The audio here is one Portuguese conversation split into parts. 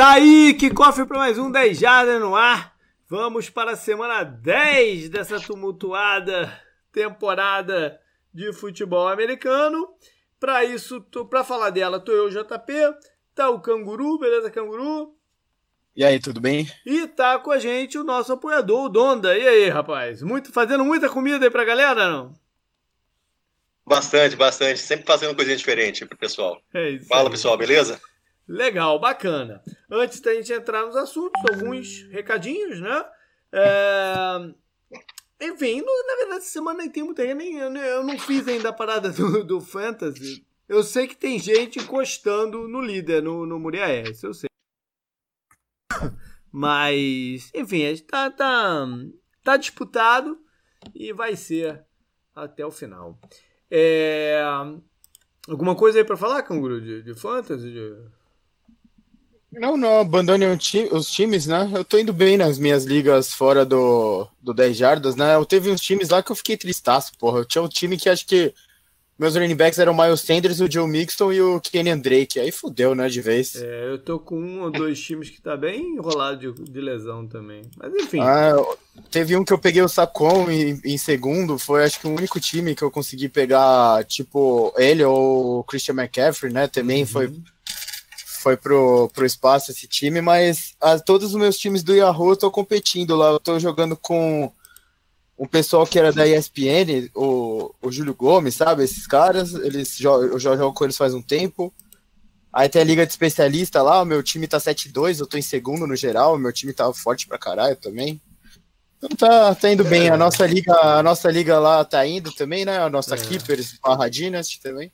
Tá aí, que cofre para mais um 10 Jardas no ar. Vamos para a semana 10 dessa tumultuada temporada de futebol americano. Para isso, para falar dela, tô eu, JP, tá o Canguru, beleza, Canguru? E aí, tudo bem? E tá com a gente o nosso apoiador, o Donda. E aí, rapaz? Muito, fazendo muita comida aí pra galera, não? Bastante, bastante. Sempre fazendo coisinha diferente pro pessoal. É isso Fala, aí. pessoal, beleza? Legal, bacana. Antes da gente entrar nos assuntos, alguns recadinhos, né? É... Enfim, na verdade, essa semana nem tem muita. Nem, eu, não fiz ainda a parada do, do Fantasy. Eu sei que tem gente encostando no líder, no, no Muriaé, isso eu sei. Mas, enfim, tá, tá, tá disputado e vai ser até o final. É... Alguma coisa aí para falar, Canguru, de, de Fantasy? De... Não, não abandone os times, né? Eu tô indo bem nas minhas ligas fora do, do 10 jardas, né? Eu teve uns times lá que eu fiquei tristaço, porra. Eu tinha um time que acho que meus running backs eram o Miles Sanders, o Joe Mixon e o Kenyan Drake. Aí fudeu, né, de vez. É, eu tô com um ou dois times que tá bem enrolado de, de lesão também. Mas enfim. Ah, teve um que eu peguei o Sacon em, em, segundo. Foi acho que o único time que eu consegui pegar, tipo, ele ou o Christian McCaffrey, né? Também uhum. foi foi pro, pro espaço esse time, mas a, todos os meus times do Yahoo eu tô competindo lá. Eu tô jogando com um pessoal que era da ESPN, o, o Júlio Gomes, sabe? Esses caras, eles eu já jogo com eles faz um tempo. Aí tem a liga de especialista lá, o meu time tá 7-2, eu tô em segundo no geral, o meu time tá forte pra caralho também. Então tá, tá indo bem. A nossa liga, a nossa liga lá tá indo também, né? A nossa é. Keepers barra Dynasty também.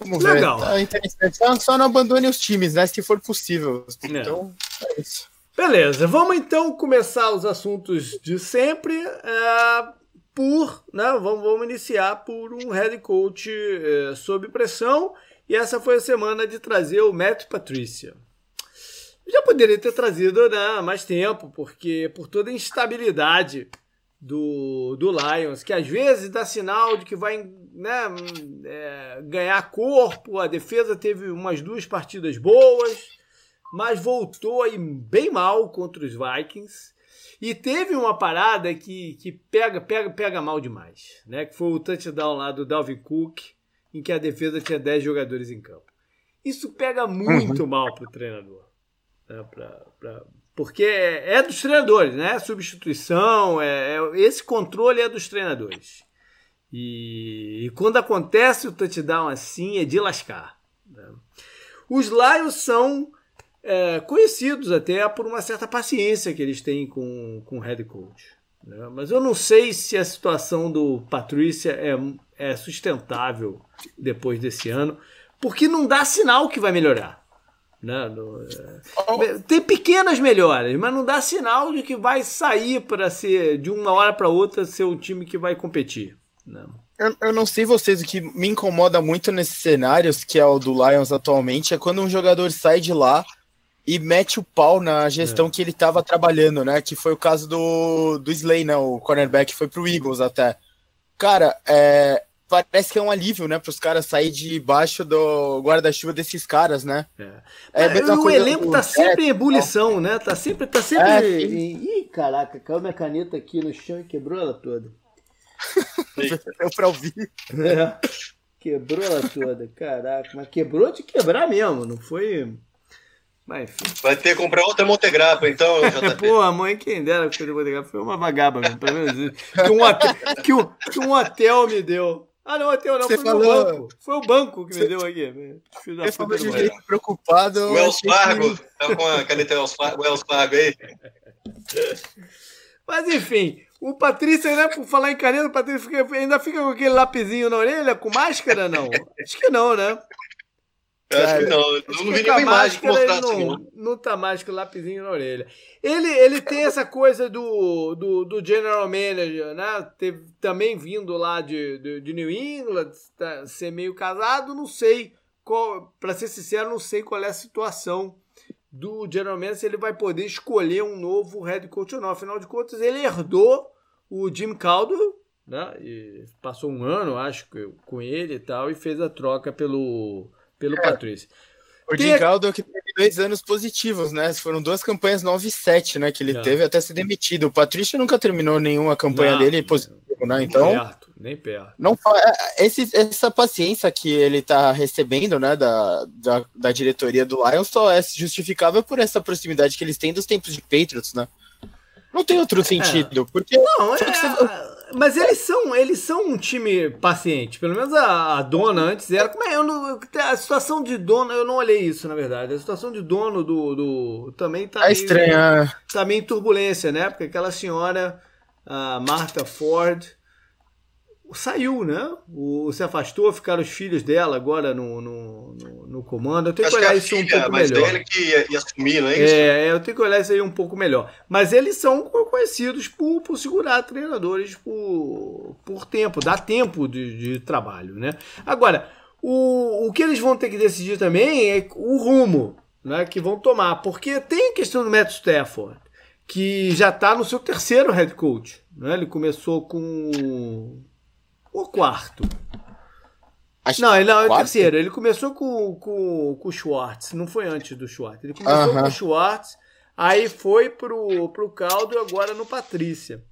Vamos Legal. ver. Tá interessante. Só, só, não abandone os times, né? Se for possível. É. Então, é isso. Beleza, vamos então começar os assuntos de sempre. É, por, né? Vamos, vamos iniciar por um head coach é, sob pressão. E essa foi a semana de trazer o Matt Patrícia. Já poderia ter trazido né, mais tempo, porque por toda a instabilidade do, do Lions, que às vezes dá sinal de que vai né, é, ganhar corpo. A defesa teve umas duas partidas boas, mas voltou aí bem mal contra os Vikings. E teve uma parada que, que pega, pega, pega mal demais, né? Que foi o touchdown lá do Dalvin Cook, em que a defesa tinha 10 jogadores em campo. Isso pega muito uhum. mal pro treinador. Né? Pra, pra, porque é, é, dos treinadores, né? Substituição, é, é, esse controle é dos treinadores. E, e, quando acontece o touchdown assim, é de lascar. Né? Os Lions são é, conhecidos até por uma certa paciência que eles têm com, com o head coach. Né? Mas eu não sei se a situação do Patrícia é, é sustentável depois desse ano, porque não dá sinal que vai melhorar. Né? No, é... Tem pequenas melhoras, mas não dá sinal de que vai sair para ser de uma hora para outra ser o time que vai competir. Né? Eu, eu, não sei vocês, o que me incomoda muito nesses cenários, que é o do Lions atualmente, é quando um jogador sai de lá e mete o pau na gestão é. que ele estava trabalhando, né? Que foi o caso do, do Slay, né? O cornerback foi pro Eagles até. Cara, é, parece que é um alívio, né, para os caras sair debaixo do guarda-chuva desses caras, né? É. é, é o elenco tá sempre em ebulição, né? Tá sempre, tá sempre. É, Ih, caraca, caiu minha caneta aqui no chão e quebrou ela toda. Deu pra ouvir. É. Quebrou ela toda, caraca. Mas quebrou de quebrar mesmo, não foi. Mas, enfim. Vai ter que comprar outra Montegrappa, então. Pô, a mãe, quem dera que foi Montegrappa, foi uma vagaba mesmo, pelo menos isso. Que um, hotel, que, um, que um hotel me deu. Ah, não, até não, Você foi falou... o banco. Foi o banco que me deu aqui. Você falou de jeito preocupado. O Wells Fargo, que... tá com a caneta Wells Fargo, Wells Fargo aí. Mas enfim, o Patrício, né, por falar em caneta, o Patrício fica, ainda fica com aquele lapisinho na orelha, com máscara, não? Acho que não, né? Acho que não. Eu não vi nenhuma imagem que mostrasse não, não. não tá mais com o lapisinho na orelha. Ele, ele tem essa coisa do, do, do general manager, né? Teve, também vindo lá de, de, de New England, tá, ser meio casado, não sei qual, para ser sincero, não sei qual é a situação do general manager, se ele vai poder escolher um novo head coach ou não. Afinal de contas, ele herdou o Jim Caldwell, né? E passou um ano, acho, com ele e tal, e fez a troca pelo pelo é. Patrício. O Jim Caldwell que teve dois anos positivos, né? Foram duas campanhas 9 e 7, né? Que ele é. teve até ser demitido. O Patrício nunca terminou nenhuma campanha não, dele positiva, né? Então. Perto, nem perto. Não, é, esse, essa paciência que ele tá recebendo, né, da, da, da diretoria do Lions só é justificável por essa proximidade que eles têm dos tempos de Patriots, né? Não tem outro sentido, é. porque. Não, é. Mas eles são, eles são um time paciente. Pelo menos a, a dona antes era. Como é? Eu não, a situação de dona, eu não olhei isso, na verdade. A situação de dono do. do também tá. É meio, estranha. Tá meio em turbulência, né? Porque aquela senhora, a Martha Ford saiu, né? O, se afastou, ficaram os filhos dela agora no, no, no, no comando. Eu tenho Acho que olhar que isso filha, um pouco melhor. Mas que ia, ia assumir, não é isso? É, eu tenho que olhar isso aí um pouco melhor. Mas eles são conhecidos por, por segurar treinadores por, por tempo, dá tempo de, de trabalho, né? Agora, o, o que eles vão ter que decidir também é o rumo né, que vão tomar, porque tem a questão do Matt Stafford, que já está no seu terceiro head coach. Né? Ele começou com o quarto? Acho não, ele não, é o terceiro. Ele começou com, com, com o Schwartz, não foi antes do Schwartz. Ele começou uh -huh. com o Schwartz, aí foi pro, pro Caldo e agora no Patrícia.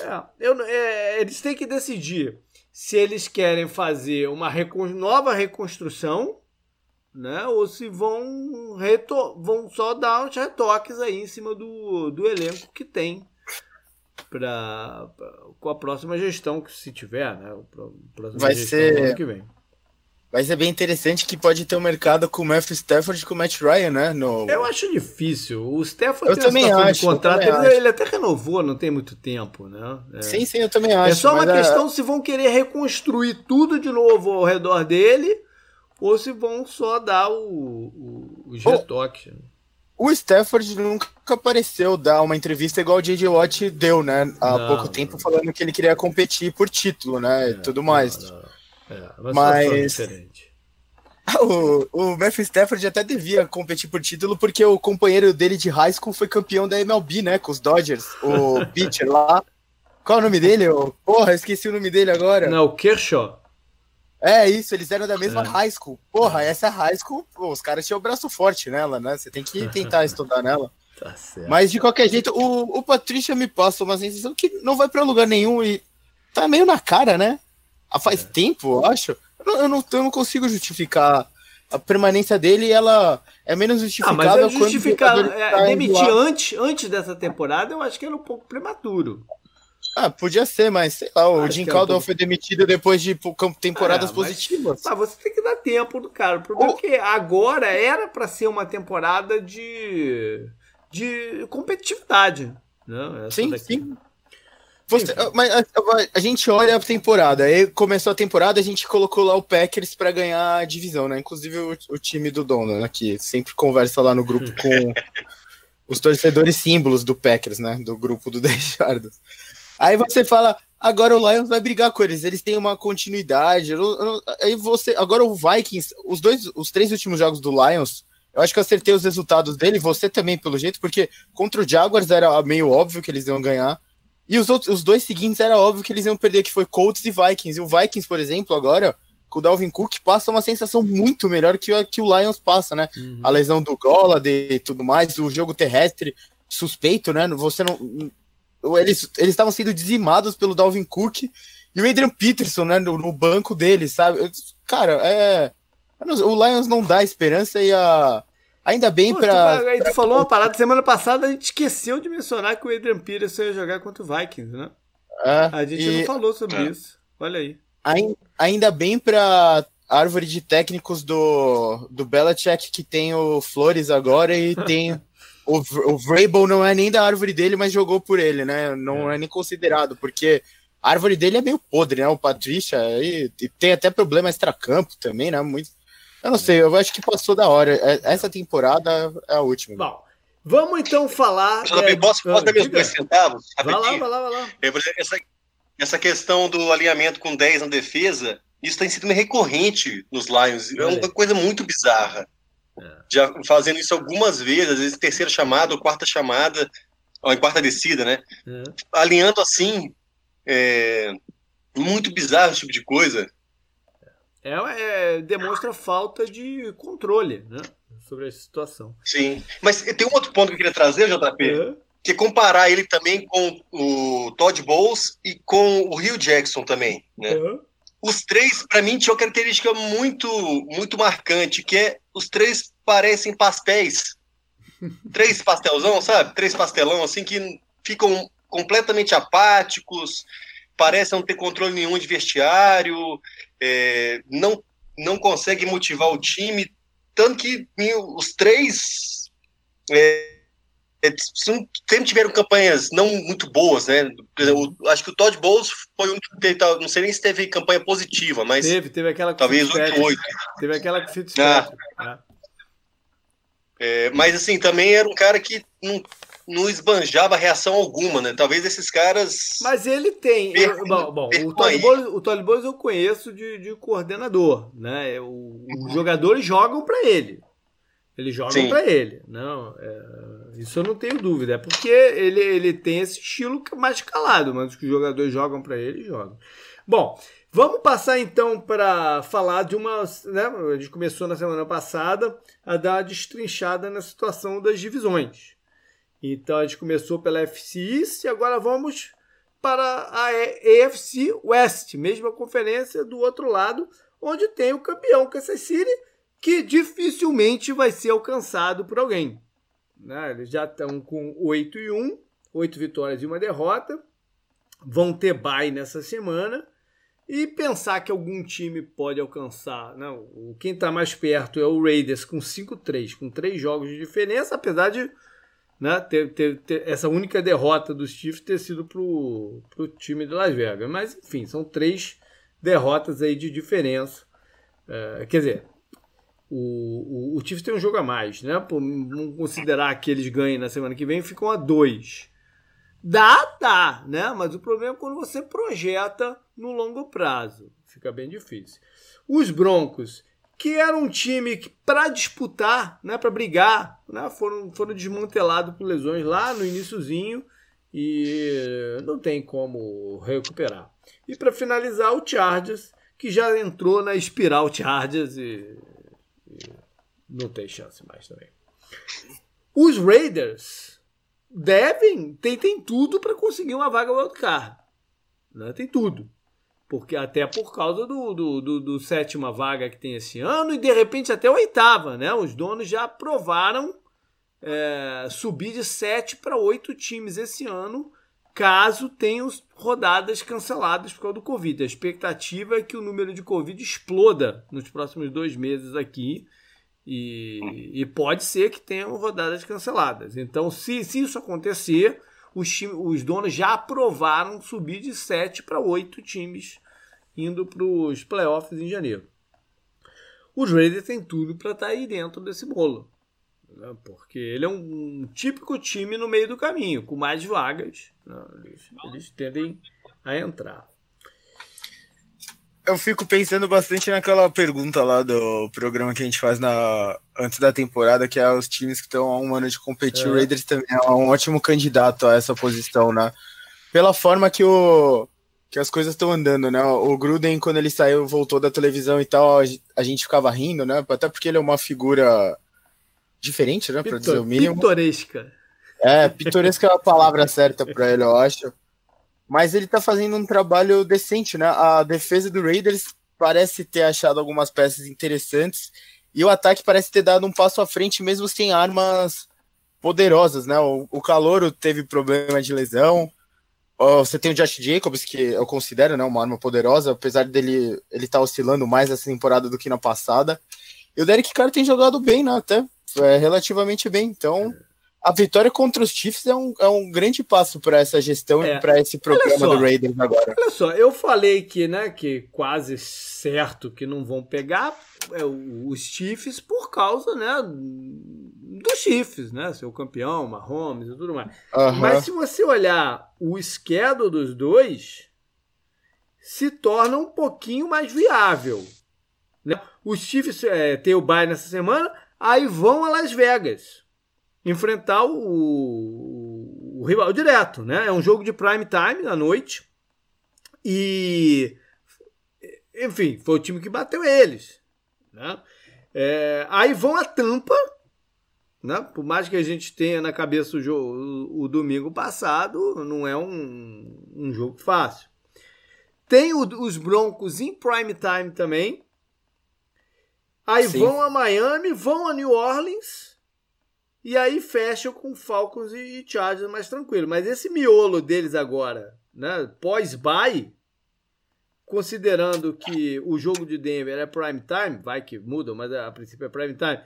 É, eu, é, eles têm que decidir se eles querem fazer uma recon, nova reconstrução, né? Ou se vão, reto, vão só dar uns retoques aí em cima do, do elenco que tem para com a próxima gestão que se tiver, né? Vai ser que vem. Vai ser bem interessante que pode ter um mercado com o Matthew Stafford e com o Matt Ryan, né? No... Eu acho difícil. O Stafford eu também acho, contrato, ele, ele, até renovou, não tem muito tempo, né? É. Sim, sim, eu também acho. É só uma questão se vão querer reconstruir tudo de novo ao redor dele ou se vão só dar o, o, os retoques. O Stafford nunca apareceu dar uma entrevista igual o J.J. Watt deu, né? Há não, pouco tempo, falando que ele queria competir por título, né? É, e tudo mais. Não, não. É, mas. O, o Matthew Stafford até devia competir por título, porque o companheiro dele de high school foi campeão da MLB, né? Com os Dodgers, o pitcher lá. Qual é o nome dele? Porra, esqueci o nome dele agora. Não, o Kershaw. É isso, eles eram da mesma é. high school. Porra, essa high school, pô, os caras tinham o braço forte nela, né? Você tem que tentar estudar nela. Tá Mas de qualquer jeito, o, o Patrícia me passa uma sensação que não vai para lugar nenhum e tá meio na cara, né? Há faz é. tempo, eu acho. Eu não, eu não, eu não consigo justificar a permanência dele ela é menos justificável ah, mas é justificar, é, tá demitir antes, antes dessa temporada, eu acho que era um pouco prematuro. Ah, podia ser, mas sei lá, o Jim Caldwell foi demitido depois de temporadas ah, positivas. Mas, você tem que dar tempo do cara. O problema o... é que agora era para ser uma temporada de, de competitividade. Né? sim, daqui. sim. Você, mas a, a, gente olha a temporada, aí começou a temporada, a gente colocou lá o Packers para ganhar a divisão, né? Inclusive o, o time do Dono, né? Que sempre conversa lá no grupo com os torcedores símbolos do Packers, né? Do grupo do Deixardos. Aí você fala, agora o Lions vai brigar com eles, eles têm uma continuidade. Eu, eu, aí você, agora o Vikings, os dois, os três últimos jogos do Lions, eu acho que eu acertei os resultados dele, você também pelo jeito, porque contra o Jaguars era meio óbvio que eles iam ganhar. E os outros, os dois seguintes era óbvio que eles iam perder, que foi Colts e Vikings. E o Vikings, por exemplo, agora, com o Dalvin Cook, passa uma sensação muito melhor que, que o Lions passa, né? Uhum. A lesão do Gola e tudo mais, o jogo terrestre suspeito, né? Você não eles estavam sendo dizimados pelo Dalvin Cook e o Adrian Peterson, né, no, no banco deles, sabe? Cara, é. O Lions não dá esperança e a. Ainda bem Pô, pra. Tu, pra... falou uma parada semana passada, a gente esqueceu de mencionar que o Adrian Peterson ia jogar contra o Vikings, né? É, a gente e... não falou sobre é. isso. Olha aí. Ainda bem pra árvore de técnicos do, do Belichick que tem o Flores agora e tem o, o Vrabel não é nem da árvore dele, mas jogou por ele, né? Não é, é nem considerado, porque a árvore dele é meio podre, né? O Patrícia, e, e tem até problema extra-campo também, né? Muito... Eu não sei, eu acho que passou da hora. É, essa temporada é a última. Bom, vamos então falar. Eu é... posso, posso dar meus dois centavos? Vai lá, vai lá, vai lá. Essa, essa questão do alinhamento com 10 na defesa, isso tem sido recorrente nos Lions. É uma coisa muito bizarra. É. Já fazendo isso algumas vezes, às vezes terceira chamada ou quarta chamada, ou em quarta descida, né? É. Alinhando assim, é, muito bizarro esse tipo de coisa. é, é, demonstra falta de controle né, sobre a situação. Sim, mas tem um outro ponto que eu queria trazer, JP, é. que é comparar ele também com o Todd Bowles e com o Rio Jackson também, né? Uhum. Os três, para mim, tinham uma característica muito, muito marcante, que é os três parecem pastéis. três pastelzão, sabe? Três pastelão, assim, que ficam completamente apáticos, parecem não ter controle nenhum de vestiário, é, não, não consegue motivar o time, tanto que os três é, sempre tiveram campanhas não muito boas, né? acho que o Todd Bowles foi um que teve, não sei nem se teve campanha positiva, mas teve, teve aquela talvez 8-8. Teve aquela que Fitzpatrick. Ah. É, mas assim, também era um cara que não, não esbanjava reação alguma, né? Talvez esses caras. Mas ele tem. Eu, bom, bom o Tony Bowles, o Tony Bowles eu conheço de, de coordenador, né? O, os jogadores jogam para ele. Eles jogam para ele. Não, é, isso eu não tenho dúvida. É porque ele, ele tem esse estilo mais calado, mas os jogadores jogam para ele, jogam. Bom, vamos passar então para falar de uma. Né, a gente começou na semana passada a dar a destrinchada na situação das divisões. Então a gente começou pela FC East e agora vamos para a AFC West, mesma conferência do outro lado, onde tem o campeão Kansas City, que dificilmente vai ser alcançado por alguém. Né? Eles já estão com 8 e 1, 8 vitórias e uma derrota, vão ter bye nessa semana. E pensar que algum time pode alcançar. Não, né? quem está mais perto é o Raiders com 5-3, com 3 jogos de diferença, apesar de né, ter, ter, ter, essa única derrota dos Chiefs ter sido pro, pro time de Las Vegas. Mas, enfim, são três derrotas aí de diferença. É, quer dizer, o, o, o Chiefs tem um jogo a mais, né? Por não considerar que eles ganhem na semana que vem, ficam a dois. Dá, dá, né? Mas o problema é quando você projeta no longo prazo. Fica bem difícil. Os Broncos que era um time que para disputar, né, para brigar, né, foram, foram desmantelados por lesões lá no iníciozinho e não tem como recuperar. E para finalizar, o Chargers, que já entrou na espiral Chargers e, não tem chance mais também. Os Raiders devem, tem, tem tudo para conseguir uma vaga wildcard. Né? Tem tudo porque até por causa do, do, do, do, sétima vaga que tem esse ano e de repente até oitava, né? Os donos já aprovaram é, subir de sete para oito times esse ano, caso tenham rodadas canceladas por causa do Covid. A expectativa é que o número de Covid exploda nos próximos dois meses aqui. E, e pode ser que tenham rodadas canceladas. Então, se, se isso acontecer, os, time, os donos já aprovaram subir de 7 para 8 times indo para os playoffs em janeiro. Os Raiders têm tudo para estar tá aí dentro desse bolo. Né? Porque ele é um típico time no meio do caminho, com mais vagas. Né? Eles, eles tendem a entrar eu fico pensando bastante naquela pergunta lá do programa que a gente faz na, antes da temporada, que é os times que estão há um ano de competir. É. O Raiders também é um ótimo candidato a essa posição, né? Pela forma que, o, que as coisas estão andando, né? O Gruden, quando ele saiu, voltou da televisão e tal, a gente ficava rindo, né? Até porque ele é uma figura diferente, né? Para dizer o mínimo. Pitoresca. É, pitoresca é a palavra certa para ele, eu acho mas ele tá fazendo um trabalho decente, né? A defesa do Raiders parece ter achado algumas peças interessantes e o ataque parece ter dado um passo à frente mesmo sem armas poderosas, né? O, o Calouro teve problema de lesão. Você tem o Josh Jacobs, que eu considero né, uma arma poderosa, apesar dele ele tá oscilando mais essa temporada do que na passada. E o Derek Carr tem jogado bem, né? Até é, relativamente bem. Então, a vitória contra os Chiefs é um, é um grande passo para essa gestão é. e para esse programa só, do Raiders agora. Olha só, eu falei que, né, que quase certo que não vão pegar é, os Chiefs por causa, né, dos Chiefs, né, seu campeão, Mahomes e tudo mais. Mas se você olhar o schedule dos dois, se torna um pouquinho mais viável. Né? Os Chiefs é, tem o bye nessa semana, aí vão a Las Vegas enfrentar o, o, rival direto, né? É um jogo de prime time à noite e enfim, foi o time que bateu eles. Né? É, aí vão a Tampa, né? por mais que a gente tenha na cabeça o, jogo, o, o domingo passado, não é um, um jogo fácil. Tem o, os Broncos em prime time também. Aí Sim. vão a Miami, vão a New Orleans. E aí fecham com Falcons e Chargers mais tranquilo. Mas esse miolo deles agora, né, pós-bye, considerando que o jogo de Denver é prime time, vai que muda, mas a princípio é prime time,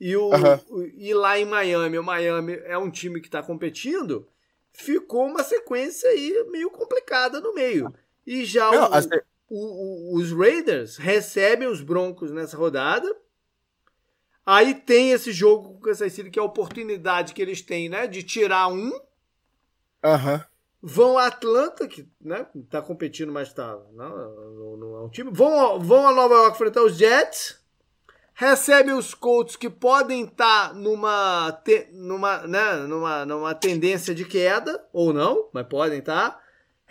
e, o, uhum. e lá em Miami, o Miami é um time que está competindo, ficou uma sequência aí meio complicada no meio. E já Não, o, assim... o, os Raiders recebem os Broncos nessa rodada. Aí tem esse jogo com o Kansas City, que é a oportunidade que eles têm, né? De tirar um. Aham. Vão a Atlanta, que né, tá competindo, mas tá. Não, não é um time. Vão, vão a Nova York enfrentar os Jets. Recebem os Colts que podem estar tá numa, te, numa, né, numa, numa tendência de queda, ou não, mas podem estar. Tá.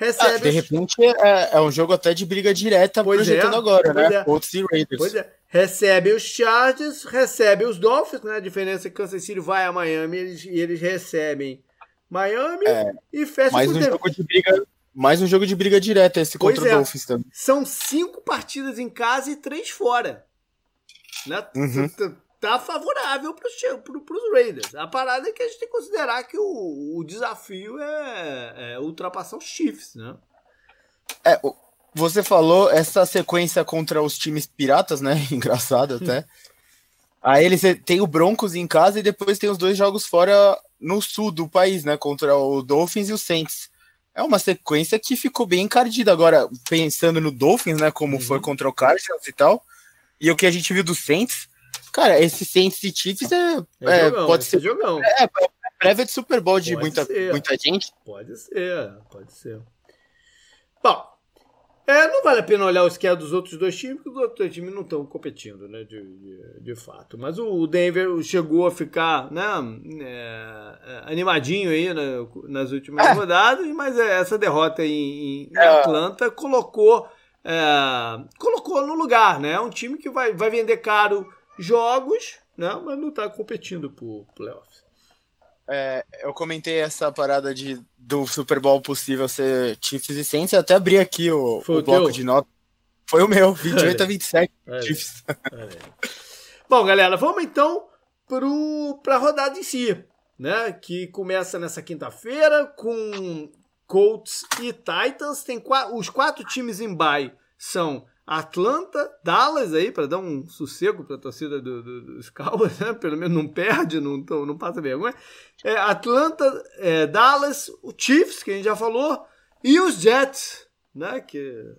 Recebe ah, de repente é, é, um jogo até de briga direta pois projetando é, agora, né? É. Colts e Raiders. Pois é. Recebe os Chargers, recebe os Dolphins, né? A diferença é que Kansas City vai a Miami e eles, e eles recebem Miami é, e fecha mais um jogo de briga Mais um jogo de briga direta esse pois contra o é. Dolphins também. São cinco partidas em casa e três fora. Né? Uhum tá favorável para os Raiders. A parada é que a gente tem que considerar que o, o desafio é, é, ultrapassar os Chiefs, né? É, você falou essa sequência contra os times piratas, né? Engraçado até. Aí eles tem o Broncos em casa e depois tem os dois jogos fora no sul do país, né? Contra o Dolphins e o Saints. É uma sequência que ficou bem encardida. Agora, pensando no Dolphins, né? Como uhum. foi contra o Cardinals e tal. E o que a gente viu do Saints, Cara, esse Saints e Chiefs é, é, é jogão, pode ser jogão. É, é, prévia de Super Bowl de muita, muita gente. Pode ser, pode ser. Bom, é, não vale a pena olhar o esquema dos outros dois times, porque os outros dois times não estão competindo, né, de, de, de, fato. Mas o Denver chegou a ficar, né, é, é animadinho aí né, nas últimas é. rodadas, mas é, essa derrota em, em Atlanta colocou, colocou no lugar, né, um time que vai, vai vender caro jogos, né? mas não está competindo por playoffs. É, eu comentei essa parada de, do Super Bowl possível ser Chiefs e Saints, eu até abri aqui o, o bloco teu? de notas. Foi o meu, 28 a 27 é. Chiefs. É. Bom, galera, vamos então para a rodada em si, né? Que começa nessa quinta-feira com Colts e Titans. Tem os quatro times em bye são Atlanta, Dallas aí, para dar um sossego para a torcida do, do, dos Cowboys, né? pelo menos não perde, não, não passa vergonha. É, Atlanta, é, Dallas, o Chiefs, que a gente já falou, e os Jets, né? que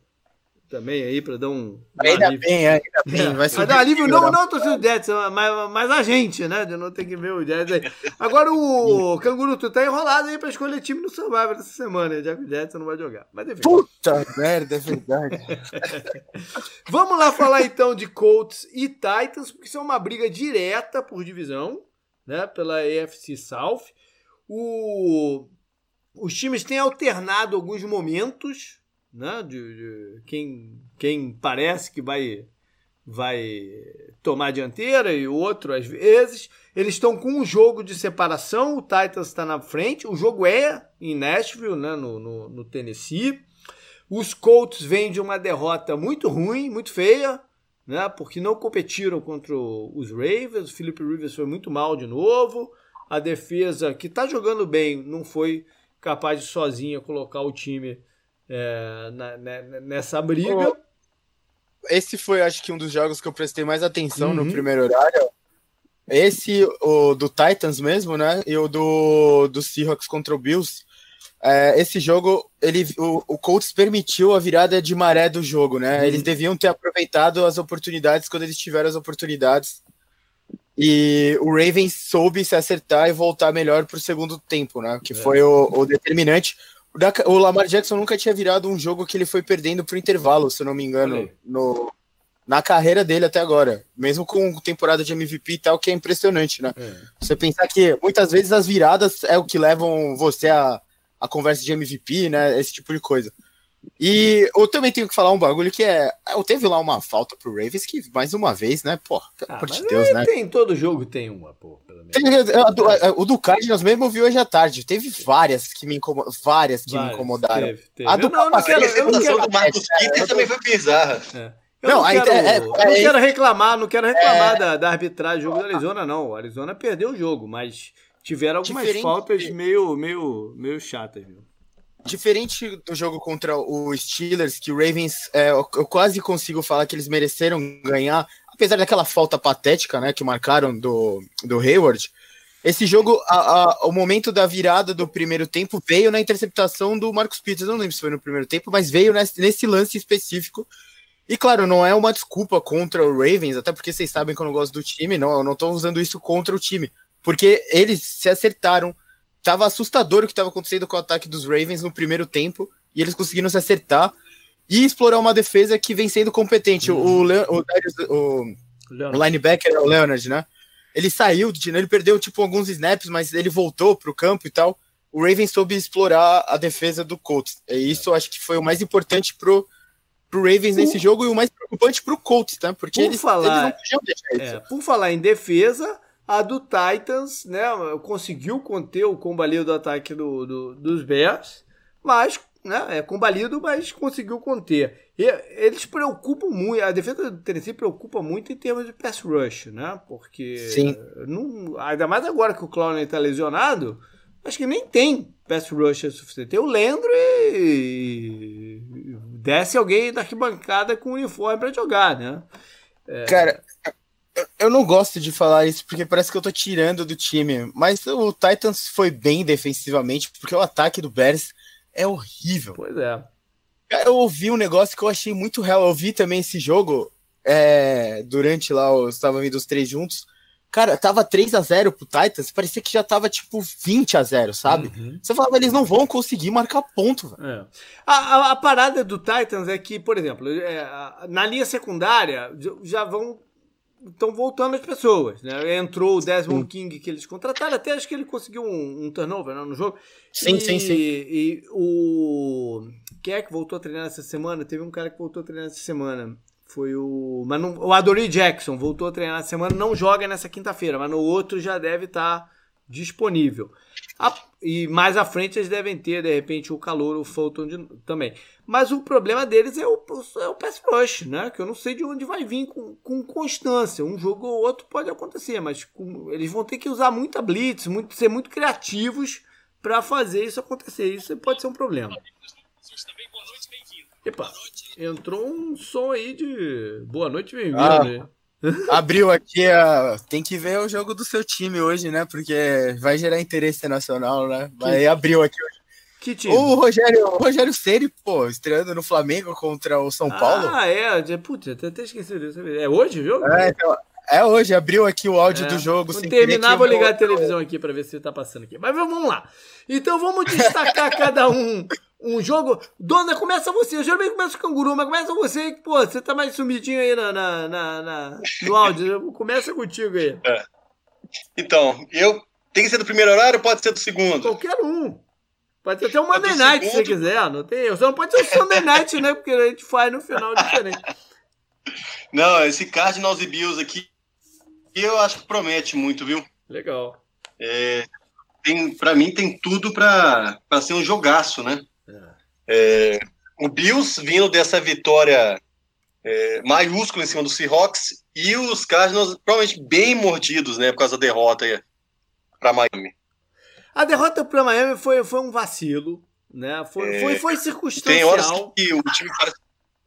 também aí para dar um. Ainda alívio. bem, ainda bem. É, vai dar alívio, não, não torcida do Jets, mas, mas a gente, né? De não ter que ver o Jets aí. Agora o Canguru, tu tá enrolado aí para escolher time no Survivor essa semana, já que o Jets não vai jogar. Mas enfim. Puta merda, é verdade. Vamos lá falar então de Colts e Titans, porque são uma briga direta por divisão, né? Pela AFC South. O... Os times têm alternado alguns momentos né? De, de, quem, quem parece que vai, vai tomar a dianteira e o outro às vezes. Eles estão com um jogo de separação, o Titans está na frente, o jogo é em Nashville, né? no, no, no Tennessee. Os Colts vêm de uma derrota muito ruim, muito feia, né? Porque não competiram contra os Ravens. O Philip Rivers foi muito mal de novo. A defesa, que está jogando bem, não foi capaz de sozinha colocar o time é, na, né, nessa briga. Esse foi, acho que, um dos jogos que eu prestei mais atenção uhum. no primeiro horário. Esse, o do Titans mesmo, né? E o do, do Seahawks contra o Bills. É, esse jogo, ele, o, o Colts permitiu a virada de maré do jogo, né? Uhum. Eles deviam ter aproveitado as oportunidades quando eles tiveram as oportunidades. E o Ravens soube se acertar e voltar melhor para o segundo tempo, né? Que é. foi o, o determinante. O Lamar Jackson nunca tinha virado um jogo que ele foi perdendo pro intervalo, se eu não me engano, no, na carreira dele até agora. Mesmo com temporada de MVP e tal, que é impressionante, né? É. Você pensar que muitas vezes as viradas é o que levam você a, a conversa de MVP, né? Esse tipo de coisa. E eu também tenho que falar um bagulho que é. Eu teve lá uma falta pro Ravens que, mais uma vez, né? Pô, pelo ah, amor de Deus, né? Tem, todo jogo tem uma, pô. Tem, o do Cardinals mesmo eu vi hoje à tarde. Teve várias que me, incomod... várias que várias, me incomodaram. Teve, teve. A do não, não quero, eu não quero... do Marcos Kitter também foi bizarra. É. Eu não, não, quero, é, é, não é, quero reclamar, não quero reclamar da, da arbitragem do jogo da Arizona, não. O Arizona perdeu o jogo, mas tiveram algumas faltas meio, meio, meio chatas, viu? Diferente do jogo contra o Steelers, que o Ravens, é, eu, quase consigo falar que eles mereceram ganhar, apesar daquela falta patética, né, que marcaram do, do Hayward. Esse jogo, a, a, o momento da virada do primeiro tempo veio na interceptação do Marcos Peters. Não lembro se foi no primeiro tempo, mas veio nesse, nesse lance específico. E claro, não é uma desculpa contra o Ravens, até porque vocês sabem que eu não gosto do time, não, eu não tô usando isso contra o time, porque eles se acertaram tava assustador o que estava acontecendo com o ataque dos Ravens no primeiro tempo, e eles conseguiram se acertar e explorar uma defesa que vem sendo competente. Uhum. O, o, o, o, linebacker é o Leonard, né? Ele saiu, ele perdeu tipo alguns snaps, mas ele voltou para o campo e tal. O Ravens soube explorar a defesa do Colts. E isso é. acho que foi o mais importante pro, pro Ravens nesse jogo e o mais preocupante pro Colts, tá? Porque por eles, falar, eles não podiam deixar isso. É, por falar em defesa, a do Titans, né, conseguiu conter o combalido do ataque do, do, dos Bears, mas né, é combalido, mas conseguiu conter. E eles preocupam muito, a defesa do Tennessee preocupa muito em termos de pass rush, né? Porque Sim. Não, ainda mais agora que o Clowney está lesionado, acho que nem tem pass rush suficiente. Tem o Lendro e desce alguém da arquibancada com uniforme para jogar, né? É... Cara, eu não gosto de falar isso porque parece que eu tô tirando do time, mas o Titans foi bem defensivamente, porque o ataque do Bears é horrível. Pois é. Eu ouvi um negócio que eu achei muito real. Eu vi também esse jogo é, durante lá, eu estava vendo os três juntos. Cara, tava 3 a 0 pro Titans, parecia que já tava tipo 20 a 0 sabe? Uhum. Você falava, eles não vão conseguir marcar ponto. É. A, a, a, parada do Titans é que, por exemplo, é, na linha secundária já vão estão voltando as pessoas, né? Entrou o Desmond sim. King que eles contrataram, até acho que ele conseguiu um, um turnover né, no jogo. Sim, e, sim, sim. E o quem é que voltou a treinar essa semana? Teve um cara que voltou a treinar essa semana. Foi o. Mas não, o Adoree Jackson voltou a treinar essa semana, não joga nessa quinta-feira, mas no outro já deve estar tá disponível. A, e mais à frente eles devem ter, de repente, o calor, o Fulton de, também. Mas o problema deles é o, é o pass rush, né? Que eu não sei de onde vai vir com, com constância. Um jogo ou outro pode acontecer, mas com, eles vão ter que usar muita blitz, muito, ser muito criativos para fazer isso acontecer. Isso pode ser um problema. Epa, entrou um som aí de boa noite, bem-vindo. Ah. Né? Abriu aqui a. Tem que ver o jogo do seu time hoje, né? Porque vai gerar interesse nacional, né? Vai abriu aqui hoje. Que time? O Rogério, o Rogério Ceni, pô, estreando no Flamengo contra o São Paulo. Ah, é. Putz, até, até esqueci disso. É hoje o jogo? É, então, é hoje, abriu aqui o áudio é. do jogo. Quando terminar, vou ligar a televisão aqui para ver se tá passando aqui. Mas vamos lá. Então vamos destacar cada um um jogo. Dona, começa você. Eu geralmente começo com o canguru, mas começa você, que, pô, você tá mais sumidinho aí na, na, na, na no áudio. Começa contigo aí. É. Então, eu. Tem que ser do primeiro horário ou pode ser do segundo? Qualquer um. Pode ser até um Monday Night segundo. se você quiser. Não tem. Só não pode ser o Sunday Night, né? Porque a gente faz no final diferente. Não, esse Cardinals e Bills aqui, eu acho que promete muito, viu? Legal. É, tem, pra mim tem tudo pra, pra ser um jogaço, né? É, o Bills vindo dessa vitória é, maiúscula em cima do Seahawks e os Cardinals provavelmente bem mordidos, né, por causa da derrota para Miami. A derrota para Miami foi, foi um vacilo, né? Foi, é, foi, foi circunstancial. Tem horas que o time parece...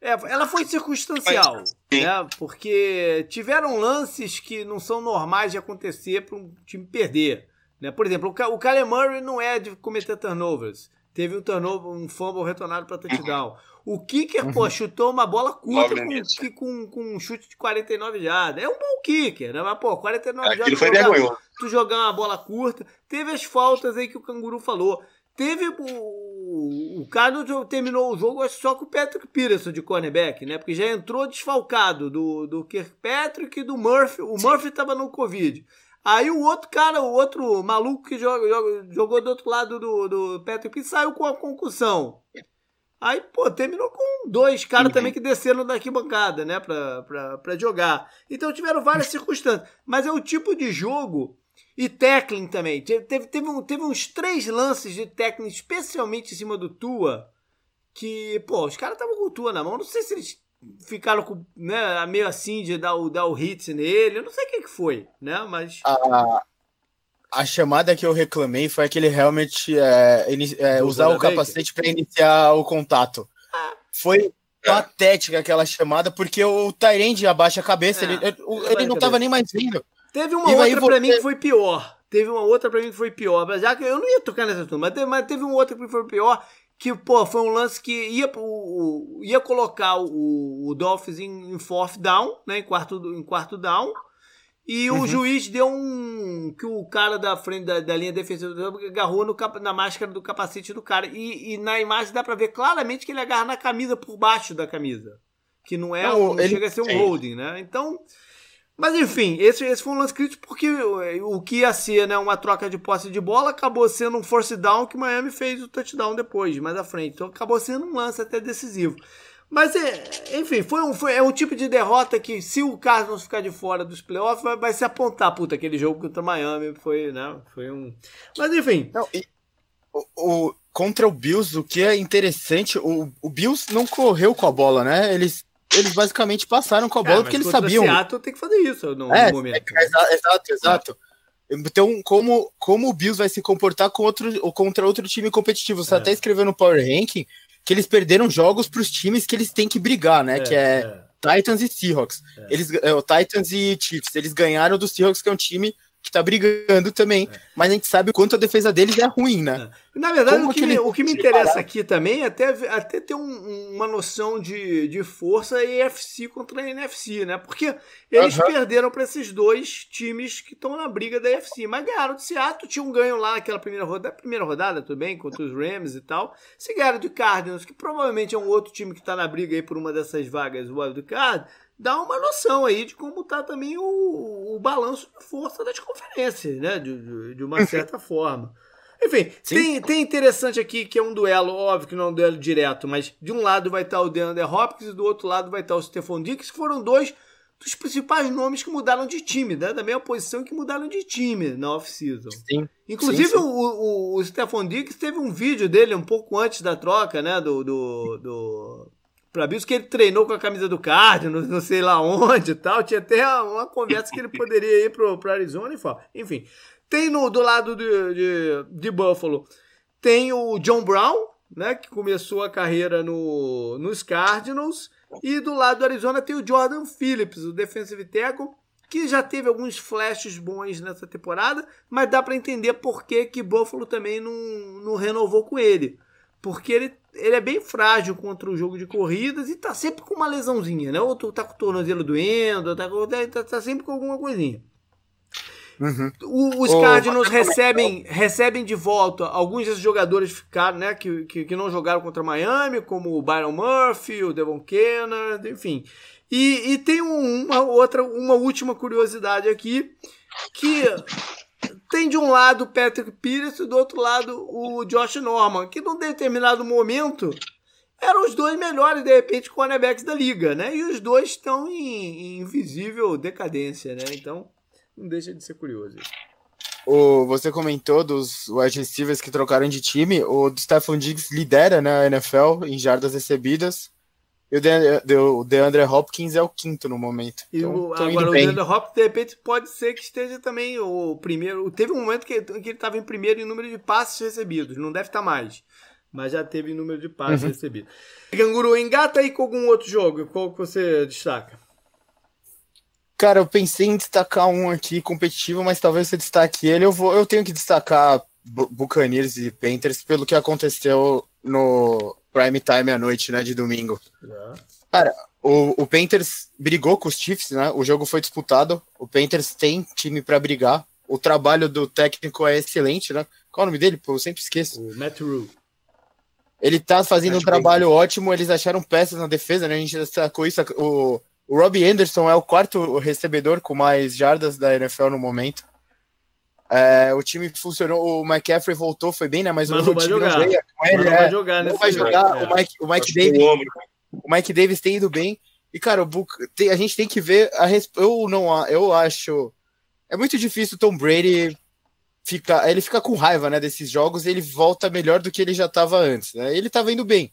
é, ela foi circunstancial, né? Porque tiveram lances que não são normais de acontecer para um time perder. Né? Por exemplo, o Kyler Murray não é de cometer turnovers teve um turnover, um fumble retornado para touchdown. O kicker, uhum. pô, chutou uma bola curta com, com, com, um chute de 49 jardas. É um bom kicker, né? Mas, pô, 49 jardas. Foi vergonhoso. Tu jogar uma bola curta. Teve as faltas aí que o Canguru falou. Teve o. O Carlos terminou o jogo só com o Patrick Peterson de cornerback, né? Porque já entrou desfalcado do, do Kirkpatrick e do Murphy. O Sim. Murphy tava no Covid. Aí o outro cara, o outro maluco que joga, joga, jogou do outro lado do, do Patrick Pitts saiu com a concussão. Aí, pô, terminou com dois caras uhum. também que desceram da arquibancada, né, pra, pra, pra jogar. Então tiveram várias circunstâncias. Mas é o tipo de jogo. E tackling também. Teve, teve, um, teve uns três lances de tackling, especialmente em cima do Tua, que, pô, os caras estavam com o Tua na mão. Não sei se eles ficaram com, né, meio assim de dar o, dar o hit nele. Eu não sei o que, que foi, né? Mas. A, a chamada que eu reclamei foi aquele realmente é, é, usar o capacete para iniciar o contato. Foi patética aquela chamada, porque o Tyrande abaixa a cabeça, é, ele, ele, ele não tava nem mais vindo. Teve uma e outra para mim que foi pior. Teve uma outra para mim que foi pior. Mas já que eu não ia tocar nessa turma, mas teve, mas teve uma outra que foi pior que, pô, foi um lance que ia, o, ia colocar o, o Dolphins em, em fourth down, né, em quarto, em quarto down, e uhum. o juiz deu um. que o cara da frente da, da linha defensiva agarrou no, na máscara do capacete do cara. E, e, na imagem dá pra ver claramente que ele agarra na camisa por baixo da camisa. Que não é. Não, um, ele, chega a ser um holding, né? Então. Mas enfim, esse, esse foi um lance crítico porque o, o que ia ser né, uma troca de posse de bola acabou sendo um force down que o Miami fez o touchdown depois, mais à frente. Então acabou sendo um lance até decisivo. Mas, é, enfim, foi um, foi, é um tipo de derrota que, se o Cardinals ficar de fora dos playoffs, vai, vai se apontar. Puta, aquele jogo contra o Miami foi, né? Foi um. Mas, enfim. Não, e, o, o, contra o Bills, o que é interessante, o, o Bills não correu com a bola, né? Eles eles basicamente passaram com a bola é, porque eles sabiam. O Seattle tem que fazer isso no, é, no momento. É, exato, exato. Então, como, como o Bills vai se comportar com outro, contra outro time competitivo? Você é. até escreveu no Power Ranking que eles perderam jogos para os times que eles têm que brigar, né? É, que é, é, Titans e Seahawks. É. Eles, é, o Titans e Chiefs. Eles ganharam do Seahawks, que é um time que tá brigando também, é. mas a gente sabe o quanto a defesa deles é ruim, né? É. Na verdade, o que, me, o que me interessa aqui também é até, até ter um, uma noção de, de força EFC contra a NFC, né? Porque eles perderam para esses dois times que estão na briga da EFC, mas ganharam de Seattle, tinham um ganho lá naquela primeira rodada, primeira rodada, tudo bem, contra os Rams e tal. Se ganharam de Cardinals, que provavelmente é um outro time que tá na briga aí por uma dessas vagas, o Wild Card, dá uma noção aí de como está também o, o balanço de força das conferências, né? De, de, uma certa forma. Enfim, tem, tem interessante aqui que é um duelo, óbvio que não é um duelo direto, mas de um lado vai estar o DeAndre Hopkins e do outro lado vai estar o Stephon Diggs, que foram dois dos principais nomes que mudaram de time, né? da mesma posição que mudaram de time na off-season. Inclusive, sim, sim. O, o, o Stephon Diggs teve um vídeo dele um pouco antes da troca, né? Do, do, do, para Bills, que ele treinou com a camisa do Cardinals, não sei lá onde e tal. Tinha até uma conversa que ele poderia ir pro, pro Arizona e falar. Enfim, tem no, do lado de, de, de, Buffalo, tem o John Brown, né, que começou a carreira no, nos Cardinals. E do lado do Arizona tem o Jordan Phillips, o defensive tackle, que já teve alguns flashes bons nessa temporada, mas dá para entender por que, que Buffalo também não, não renovou com ele. Porque ele ele é bem frágil contra o jogo de corridas e tá sempre com uma lesãozinha, né? Ou tá com o tornozelo doendo, tá, tá, tá sempre com alguma coisinha. Uhum. O, os Cardinals recebem, recebem de volta alguns desses jogadores ficaram, né, que, que, que, não jogaram contra Miami, como o Byron Murphy, o Devon Kennard, enfim. E, e tem um, uma outra, uma última curiosidade aqui, que tem de um lado o Patrick Pierce e do outro lado o Josh Norman, que num determinado momento eram os dois melhores, de repente, cornerbacks da liga, né? E os dois estão em, em invisível decadência, né? Então, não deixa de ser curioso. O, você comentou dos wide receivers que trocaram de time. O Stephon Diggs lidera né, NFL em jardas recebidas. E o DeAndre, o DeAndre Hopkins é o quinto no momento. E então, o, agora o DeAndre Hopkins, de repente, pode ser que esteja também o primeiro. Teve um momento que, que ele estava em primeiro em número de passes recebidos. Não deve estar mais. Mas já teve número de passes uhum. recebidos. Ganguru, engata aí com algum outro jogo. Qual que você destaca? Cara, eu pensei em destacar um aqui competitivo, mas talvez você destaque ele. Eu, vou, eu tenho que destacar Buccaneers e Panthers pelo que aconteceu no prime time à noite, né, de domingo. É. Cara, o, o Panthers brigou com os Chiefs, né? O jogo foi disputado. O Panthers tem time para brigar. O trabalho do técnico é excelente, né? Qual é o nome dele? Pô, eu sempre esqueço. O Matt Rule. Ele tá fazendo Matt um trabalho ótimo. Eles acharam peças na defesa, né? A gente destacou isso. O, o Robbie Anderson é o quarto recebedor com mais jardas da NFL no momento. É, o time funcionou, o McCaffrey voltou, foi bem, né? Mas, Mas o vai time jogar. não não Ele, vai é, jogar não vai jogar. É. O Mike, o Mike que Davis o Mike Davis tem ido bem. E, cara, o Book, tem- a gente tem que ver a eu não eu acho é muito difícil o Tom Brady ficar, ele fica com raiva, né, desses jogos, e ele volta melhor do que ele já estava antes, né? Ele tava indo bem.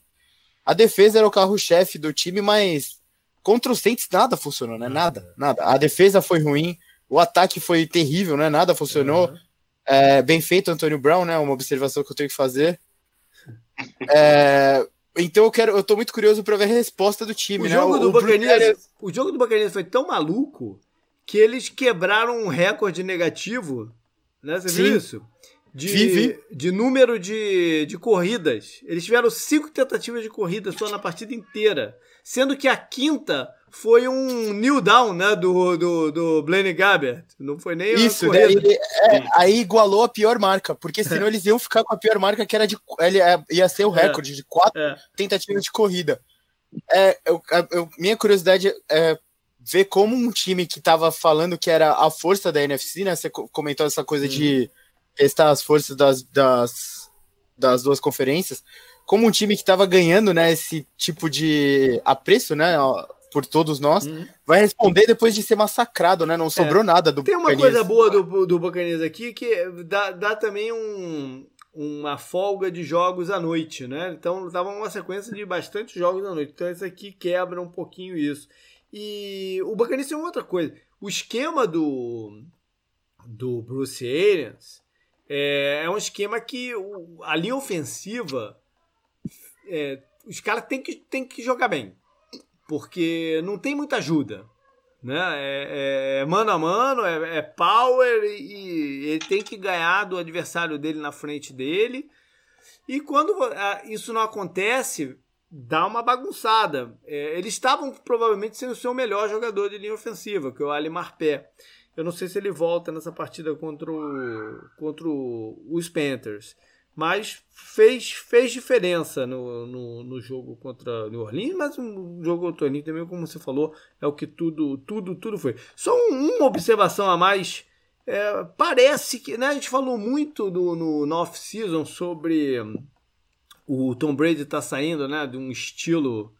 A defesa era o carro-chefe do time, mas contra os Saints nada funcionou, né? Nada, nada. A defesa foi ruim, o ataque foi terrível, né? Nada funcionou. Uhum. É, bem feito, Antônio Brown, né? Uma observação que eu tenho que fazer. É, então eu quero, eu tô muito curioso para ver a resposta do time, O né? jogo, do Bruce Arians- Buccaneers, o jogo do Buccaneers foi tão maluco que eles quebraram um recorde negativo, né? Você viu Sim. isso? De, Vi, vi. de número de, de corridas. Eles tiveram cinco tentativas de corrida só na partida inteira. Sendo que a quinta foi um new down, né? Do, do, do Blaine Gabbert. Não foi nem Isso, uma né? Ele- é, aí igualou a pior marca, porque senão eles iam ficar com a pior marca, que era de. Ele é, ia ser o recorde de quatro É. tentativas de corrida. É, eu- eu- minha curiosidade é ver como um time que tava falando que era a força da NFC, né? Você co- comentou essa coisa de testar as forças das, das, das duas conferências. Como um time que tava ganhando, né, esse tipo de apreço, né, por todos nós, Uhum. vai responder depois de ser massacrado, né? Não sobrou nada do Tem uma coisa boa do, do Buccaneers aqui que dá, dá também um, uma folga de jogos à noite, né? Então tava uma sequência de bastante jogos à noite. Então esse aqui quebra um pouquinho isso. E o Buccaneers tem outra coisa. O esquema do, do Bruce Arians é, é um esquema que o- a linha ofensiva é, os caras têm que, têm que jogar bem. Porque não tem muita ajuda né? É, é mano a mano, é, é power e, e ele tem que ganhar do adversário dele na frente dele. E quando isso não acontece, dá uma bagunçada. É, eles estavam provavelmente sendo o seu melhor jogador de linha ofensiva, que é o Ali Marpé. Eu não sei se ele volta nessa partida contra, o, contra o- os Panthers. Mas fez, fez diferença no, no, no jogo contra New Orleans, mas o jogo contra Orleans também, como você falou, é o que tudo, tudo, tudo foi. Só um- uma observação a mais. É, parece que. Né, a gente falou muito do, no, no off-season sobre hum, o Tom Brady tá saindo né, de um estilo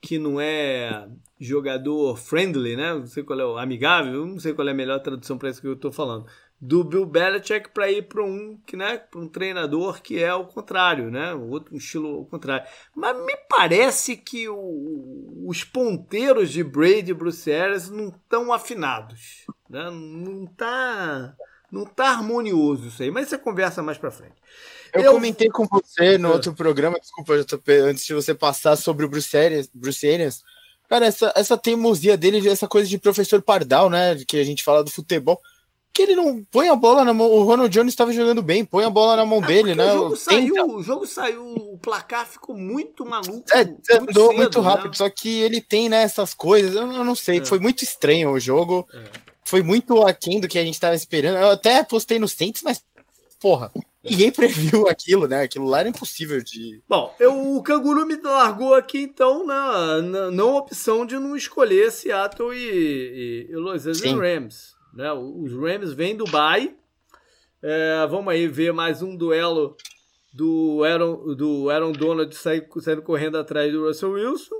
que não é jogador friendly, né? Não sei qual é o amigável, não sei qual é a melhor tradução para isso que eu tô falando. Do Bill Belichick para ir para um, que, né, para um treinador que é o contrário, né? O outro um estilo ao contrário. Mas me parece que o- os ponteiros de Brady e Bruce Arians não estão afinados, né? Não tá não tá harmonioso isso aí, mas você conversa mais para frente. Eu, Eu- comentei com você no É. outro programa, desculpa, antes de você passar sobre o Bruce Arians. Bruce Arians. Cara, essa, essa teimosia dele, essa coisa de professor Pardal, né? Que a gente fala do futebol. Que ele não põe a bola na mão. O Ronald Jones estava jogando bem, põe a bola na mão dele, É Porque né? O jogo, Tenta. saiu, o jogo saiu, o placar ficou muito maluco. É, andou cedo, muito né? rápido, só que ele tem né, essas coisas, eu, não sei, É. foi muito estranho o jogo, É. foi muito aquém do que a gente tava esperando. Eu até postei no Saints, mas, porra, ninguém previu aquilo, né? Aquilo lá era impossível de. Bom, eu, o Canguru me largou aqui, então, na, na não opção de não escolher Seattle e, e, e Los Angeles Sim. Rams. Né? Os Rams vêm do bye. É, vamos aí ver mais um duelo do Aaron, do Aaron Donald saindo correndo atrás do Russell Wilson.